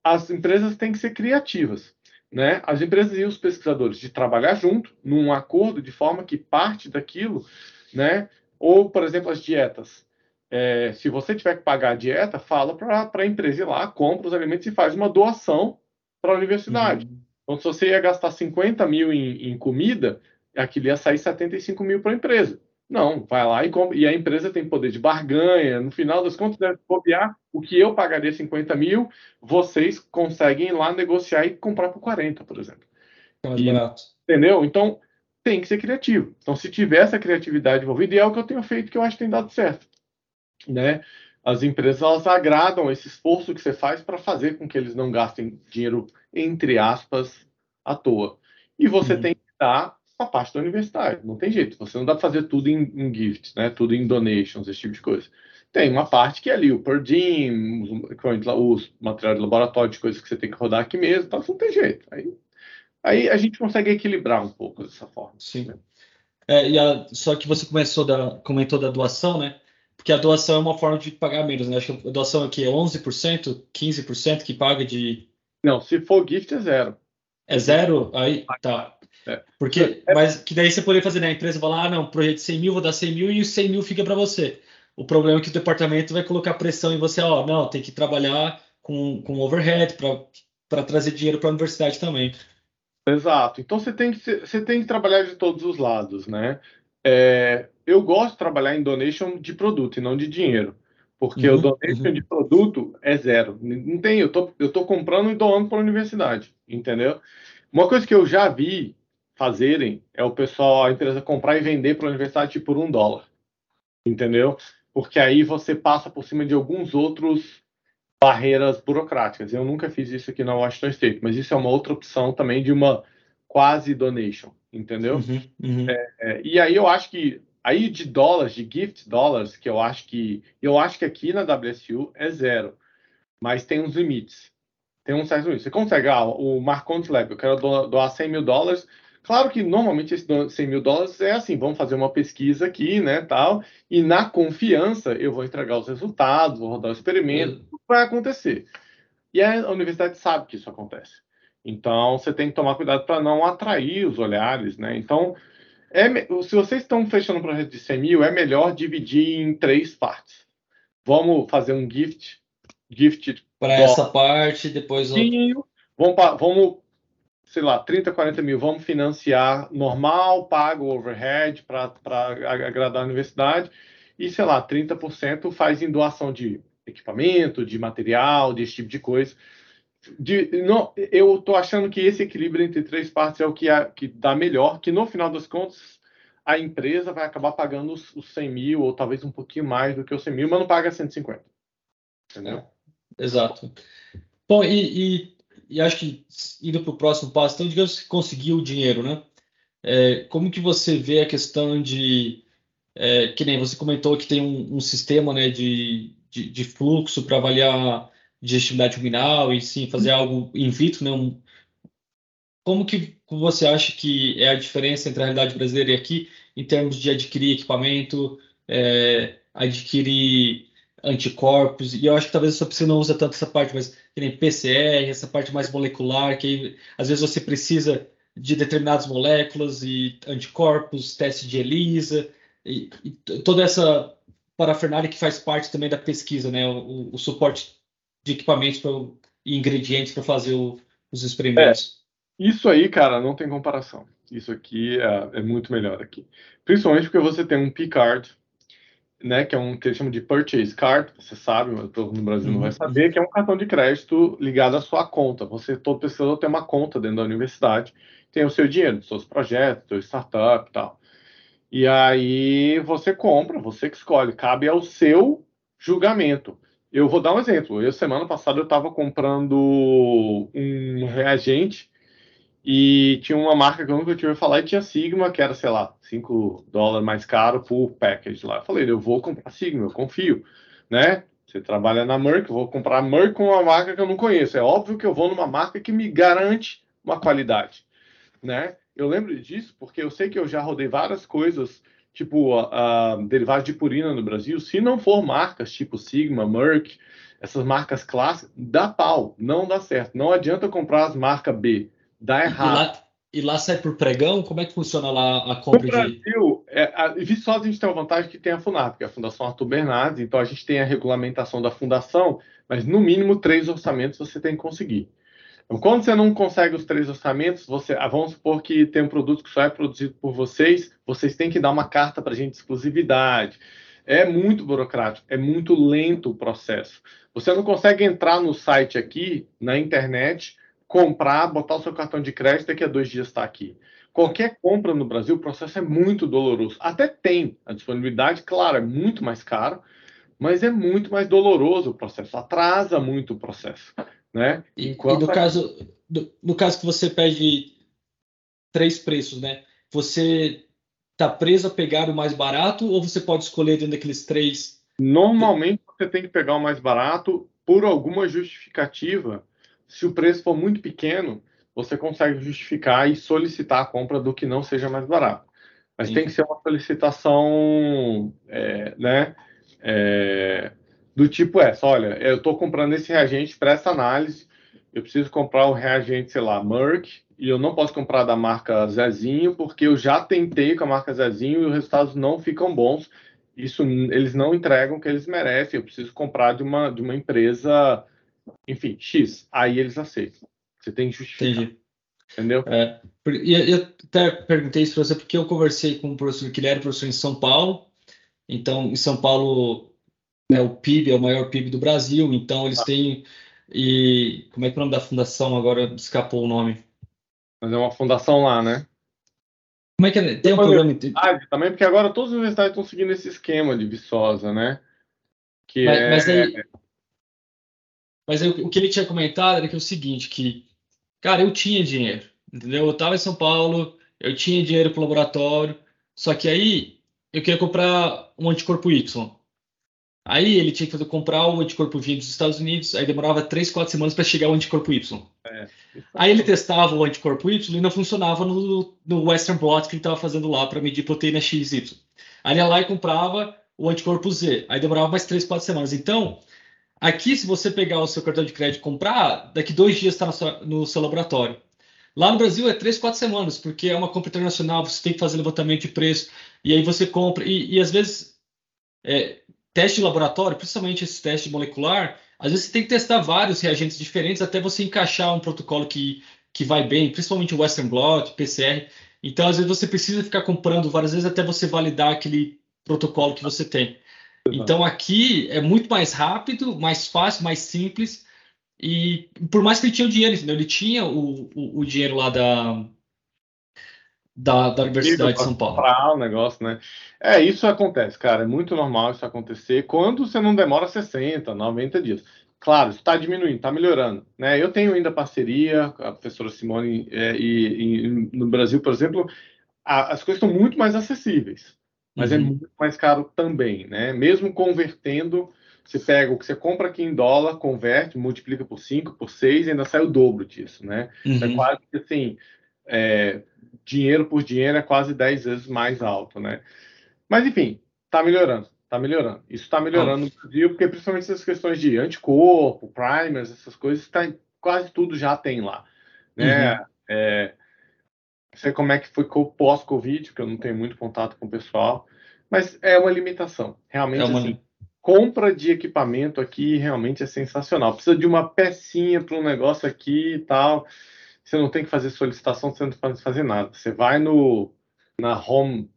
as empresas têm que ser criativas. Né? As empresas e os pesquisadores de trabalhar junto, num acordo, de forma que parte daquilo, né? ou, por exemplo, as dietas. É, se você tiver que pagar a dieta, fala para a empresa ir lá, compra os alimentos e faz uma doação para a universidade. Uhum. Então, se você ia gastar 50 mil em, em comida, aquilo ia sair 75 mil para a empresa. Não, vai lá e compra. E a empresa tem poder de barganha. No final das contas, deve copiar o que eu pagaria 50 mil, vocês conseguem ir lá negociar e comprar por 40, por exemplo. É mais e, barato. Entendeu? Então, tem que ser criativo. Então, se tiver essa criatividade envolvida, e é o que eu tenho feito, que eu acho que tem dado certo. Né? As empresas elas agradam esse esforço que você faz para fazer com que eles não gastem dinheiro, entre aspas, à toa. E você uhum. tem que dar a parte da universidade. Não tem jeito. Você não dá para fazer tudo em, em gifts, né? Tudo em donations, esse tipo de coisa. Tem uma parte que é ali, o per os, os materiais de laboratório, de coisas que você tem que rodar aqui mesmo, então não tem jeito. Aí, aí a gente consegue equilibrar um pouco dessa forma. Sim. Né? É, e a, só que você começou da, comentou da doação, né? Porque a doação é uma forma de pagar menos, né? Acho que a doação aqui é 11%, 15% que paga de. Não, se for gift é zero. É zero? Aí tá. É. Porque, é. mas que daí você poderia fazer, né? A empresa falar, ah, não, projeto de 100 mil, vou dar 100 mil e os 100 mil fica para você. O problema é que o departamento vai colocar pressão em você, ó, não, tem que trabalhar com, com overhead para trazer dinheiro para a universidade também. Exato. Então você tem, que, você tem que trabalhar de todos os lados, né? É, eu gosto de trabalhar em donation de produto e não de dinheiro. Porque uhum, o donation uhum. de produto é zero. Não tem, eu tô, eu tô comprando e doando para a universidade, entendeu? Uma coisa que eu já vi fazerem é o pessoal, a empresa comprar e vender para a universidade por um dólar, entendeu? Porque aí você passa por cima de alguns outros barreiras burocráticas. Eu nunca fiz isso aqui na Washington State, mas isso é uma outra opção também de uma quase donation, entendeu? Uhum, uhum. É, é, e aí eu acho que aí de dólares, de gift dollars, que eu acho que eu acho que aqui na WSU é zero, mas tem uns limites. Tem um certo limite. Você consegue, ah, o Marcontes Lab, eu quero doar 100 mil dólares. Claro que normalmente esse 100 mil dólares é assim, vamos fazer uma pesquisa aqui, né, tal, e na confiança eu vou entregar os resultados, vou rodar o experimento, uhum. vai acontecer. E a universidade sabe que isso acontece. Então, você tem que tomar cuidado para não atrair os olhares, né? Então, é, se vocês estão fechando um projeto de 100 mil, é melhor dividir em três partes. Vamos fazer um gift, gift para essa parte, depois outro. Vamos, vamos, sei lá, 30, 40 mil, vamos financiar normal, pago overhead para agradar a universidade, e sei lá, 30% faz em doação de equipamento, de material, desse tipo de coisa de, não, eu estou achando que esse equilíbrio entre três partes é o que, é, que dá melhor, que no final das contas a empresa vai acabar pagando os, os 100 mil, ou talvez um pouquinho mais do que os 100 mil, mas não paga 150. Entendeu? Exato. Bom, e, e, e acho que indo para o próximo passo, então, digamos que conseguiu o dinheiro, né? É, como que você vê a questão de, é, que nem você comentou que tem um, um sistema né, de, de, de fluxo para avaliar digestibilidade ruminal e sim fazer algo in vitro, né? Um, como que você acha que é a diferença entre a realidade brasileira e aqui em termos de adquirir equipamento, é, adquirir anticorpos? E eu acho que talvez você não usa tanto essa parte, mas tem PCR, essa parte mais molecular, que aí, às vezes você precisa de determinadas moléculas e anticorpos, teste de ELISA, e, e toda essa parafernália que faz parte também da pesquisa, né? O, o suporte de equipamentos pra, e ingredientes para fazer o, os experimentos. É, isso aí, cara, não tem comparação. Isso aqui é, é, muito melhor aqui. Principalmente porque você tem um P-Card, né, que é um que eles chamam de Purchase Card, você sabe, mas todo no Brasil não vai uhum. saber, que é um cartão de crédito ligado à sua conta. Você, todo pessoa tem uma conta dentro da universidade, tem o seu dinheiro, seus projetos, seu startup e tal. E aí você compra, você que escolhe, cabe ao seu julgamento. Eu vou dar um exemplo. Eu, semana passada, eu estava comprando um reagente e tinha uma marca que eu nunca tive falar e tinha Sigma, que era, sei lá, 5 dólares mais caro por package lá. Eu falei, eu vou comprar Sigma, eu confio, né? Você trabalha na Merck, eu vou comprar Merck com uma marca que eu não conheço. É óbvio que eu vou numa marca que me garante uma qualidade, né? Eu lembro disso porque eu sei que eu já rodei várias coisas tipo derivados de purina no Brasil, se não for marcas tipo Sigma, Merck, essas marcas clássicas, dá pau, não dá certo. Não adianta comprar as marcas B, dá errado. E lá, e lá sai por pregão? Como é que funciona lá a compra no Brasil, de... é, a Viçosa a gente tem a vantagem que tem a FUNAP, que é a Fundação Arthur Bernardes, então a gente tem a regulamentação da fundação, mas no mínimo três orçamentos você tem que conseguir. Então, quando você não consegue os três orçamentos, você, ah, vamos supor que tem um produto que só é produzido por vocês, vocês têm que dar uma carta para a gente de exclusividade. É muito burocrático, é muito lento o processo. Você não consegue entrar no site aqui, na internet, comprar, botar o seu cartão de crédito, daqui a dois dias está aqui. Qualquer compra no Brasil, o processo é muito doloroso. Até tem a disponibilidade, claro, é muito mais caro, mas é muito mais doloroso o processo, atrasa muito o processo. Né? E, e no, caso, no, no, caso que você pede três preços, né? Você está preso a pegar o mais barato ou você pode escolher dentro daqueles três? Normalmente você tem que pegar o mais barato por alguma justificativa. Se o preço for muito pequeno, você consegue justificar e solicitar a compra do que não seja mais barato. Mas Sim. tem que ser uma solicitação, é, né? É, do tipo essa, olha, eu estou comprando esse reagente para essa análise, eu preciso comprar o reagente, sei lá, Merck, e eu não posso comprar da marca Zezinho, porque eu já tentei com a marca Zezinho e os resultados não ficam bons. Isso eles não entregam o que eles merecem. Eu preciso comprar de uma, de uma empresa, enfim, X. Aí eles aceitam. Você tem que justificar. Entendi. Entendeu? É, e eu até perguntei isso para você porque eu conversei com o professor que ele era professor em São Paulo. Então, em São Paulo, né, o PIB é o maior PIB do Brasil, então eles ah. têm. E como é que é o nome da fundação? Agora escapou o nome. Mas é uma fundação lá, né? Como é que é? Tem um programa. Também, porque agora todas as universidades estão seguindo esse esquema de Viçosa, né? Que mas, é... mas aí, mas o que ele tinha comentado era que é o seguinte, que, cara, eu tinha dinheiro, entendeu? Eu estava em São Paulo, eu tinha dinheiro para o laboratório, só que aí eu queria comprar um anticorpo Y. Aí ele tinha que fazer, comprar o anticorpo V dos Estados Unidos, aí demorava 3, 4 semanas para chegar o anticorpo Y. É, aí ele testava o anticorpo Y e não funcionava no, no Western blot que ele estava fazendo lá para medir proteína XY. Aí ele ia lá e comprava o anticorpo Z. Aí demorava mais 3, 4 semanas. Então, aqui, se você pegar o seu cartão de crédito e comprar, daqui dois dias está no, seu laboratório. Lá no Brasil é 3, 4 semanas, porque é uma compra internacional, você tem que fazer levantamento de preço, e aí você compra. E, e às vezes, é, teste de laboratório, principalmente esse teste molecular, às vezes você tem que testar vários reagentes diferentes até você encaixar um protocolo que, que vai bem, principalmente o Western blot, PCR. Então, às vezes você precisa ficar comprando várias vezes até você validar aquele protocolo que você tem. Então aqui é muito mais rápido, mais fácil, mais simples. E por mais que ele tinha o dinheiro, entendeu? ele tinha o, o, o dinheiro lá da, da, da Universidade de São Paulo. Para o negócio, né? É, isso acontece, cara. É muito normal isso acontecer quando você não demora 60, 90 dias. Claro, isso está diminuindo, está melhorando. Né? Eu tenho ainda parceria com a professora Simone é, e, e, no Brasil, por exemplo, a, as coisas estão muito mais acessíveis mas é uhum. é muito mais caro também, né? Mesmo convertendo, você pega o que você compra aqui em dólar, converte, multiplica por 5, por 6 e ainda sai o dobro disso, né? É uhum. É quase que assim, é, dinheiro por dinheiro é quase 10 vezes mais alto, né? Mas enfim, tá melhorando, tá melhorando. Isso está melhorando no Brasil, porque principalmente essas questões de anticorpo, primers, essas coisas, tá, quase tudo já tem lá, né? Uhum. É, não sei como é que foi pós-Covid, que eu não tenho muito contato com o pessoal, mas é uma limitação. Realmente, é uma... assim, compra de equipamento aqui realmente é sensacional. Precisa de uma pecinha para um negócio aqui e tal. Você não tem que fazer solicitação, você não tem que fazer nada. Você vai no na Home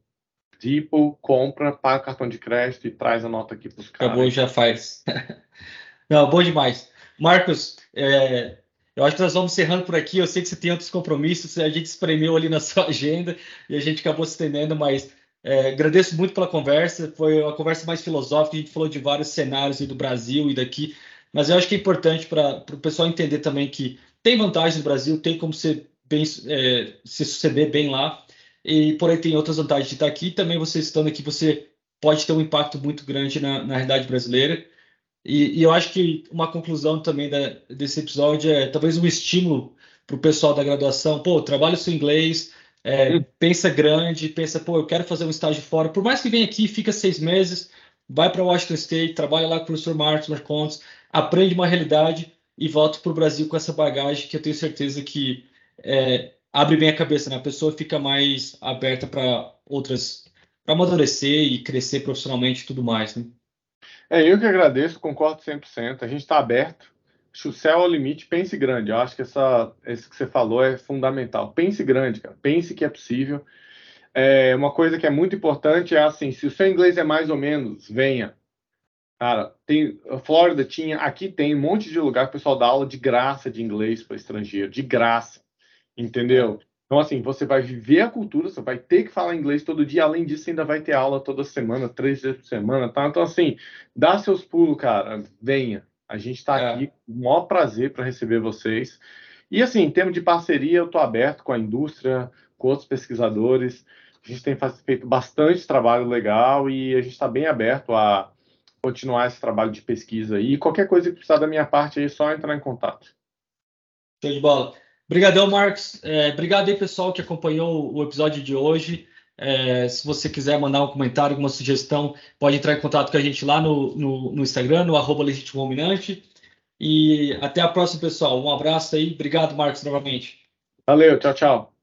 Depot, compra, paga o cartão de crédito e traz a nota aqui para os caras. Acabou, já faz. não, bom demais. Marcos, é, eu acho que nós vamos encerrando por aqui. Eu sei que você tem outros compromissos, a gente espremeu ali na sua agenda e a gente acabou se estendendo, mas é, agradeço muito pela conversa. Foi uma conversa mais filosófica, a gente falou de vários cenários do Brasil e daqui, mas eu acho que é importante para o pessoal entender também que tem vantagens no Brasil, tem como ser bem, é, se suceder bem lá, e porém tem outras vantagens de estar aqui. Também você estando aqui, você pode ter um impacto muito grande na, na realidade brasileira. E, e, eu acho que uma conclusão também da, desse episódio é talvez um estímulo para o pessoal da graduação. Pô, trabalha o seu inglês, é, pensa grande, pensa, pô, eu quero fazer um estágio fora. Por mais que venha aqui, fica seis meses, vai para Washington State, trabalha lá com o professor Marcos Marcontes, aprende uma realidade e volta para o Brasil com essa bagagem que eu tenho certeza que é, abre bem a cabeça, né? A pessoa fica mais aberta para outras, para amadurecer e crescer profissionalmente e tudo mais, né? É, eu que agradeço, concordo 100%. A gente está aberto. O céu é o limite, pense grande. Eu acho que essa, isso que você falou é fundamental. Pense grande, cara. Pense que é possível. É, uma coisa que é muito importante é assim: se o seu inglês é mais ou menos, venha. Cara, tem, a Flórida tinha, aqui tem um monte de lugar que o pessoal dá aula de graça de inglês para estrangeiro, de graça, entendeu? Então, assim, você vai viver a cultura, você vai ter que falar inglês todo dia. Além disso, ainda vai ter aula toda semana, três vezes por semana, tá? Então, assim, dá seus pulos, cara. Venha. A gente está é. aqui com o maior prazer para receber vocês. E, assim, em termos de parceria, eu estou aberto com a indústria, com outros pesquisadores. A gente tem feito bastante trabalho legal e a gente está bem aberto a continuar esse trabalho de pesquisa. E qualquer coisa que precisar da minha parte aí, é só entrar em contato. Show de bola. Obrigadão, Marcos. É, obrigado aí, pessoal, que acompanhou o episódio de hoje. É, se você quiser mandar um comentário, alguma sugestão, pode entrar em contato com a gente lá no, no, no Instagram, no arroba Legítimo Dominante. E até a próxima, pessoal. Um abraço aí. Obrigado, Marcos, novamente. Valeu, tchau, tchau.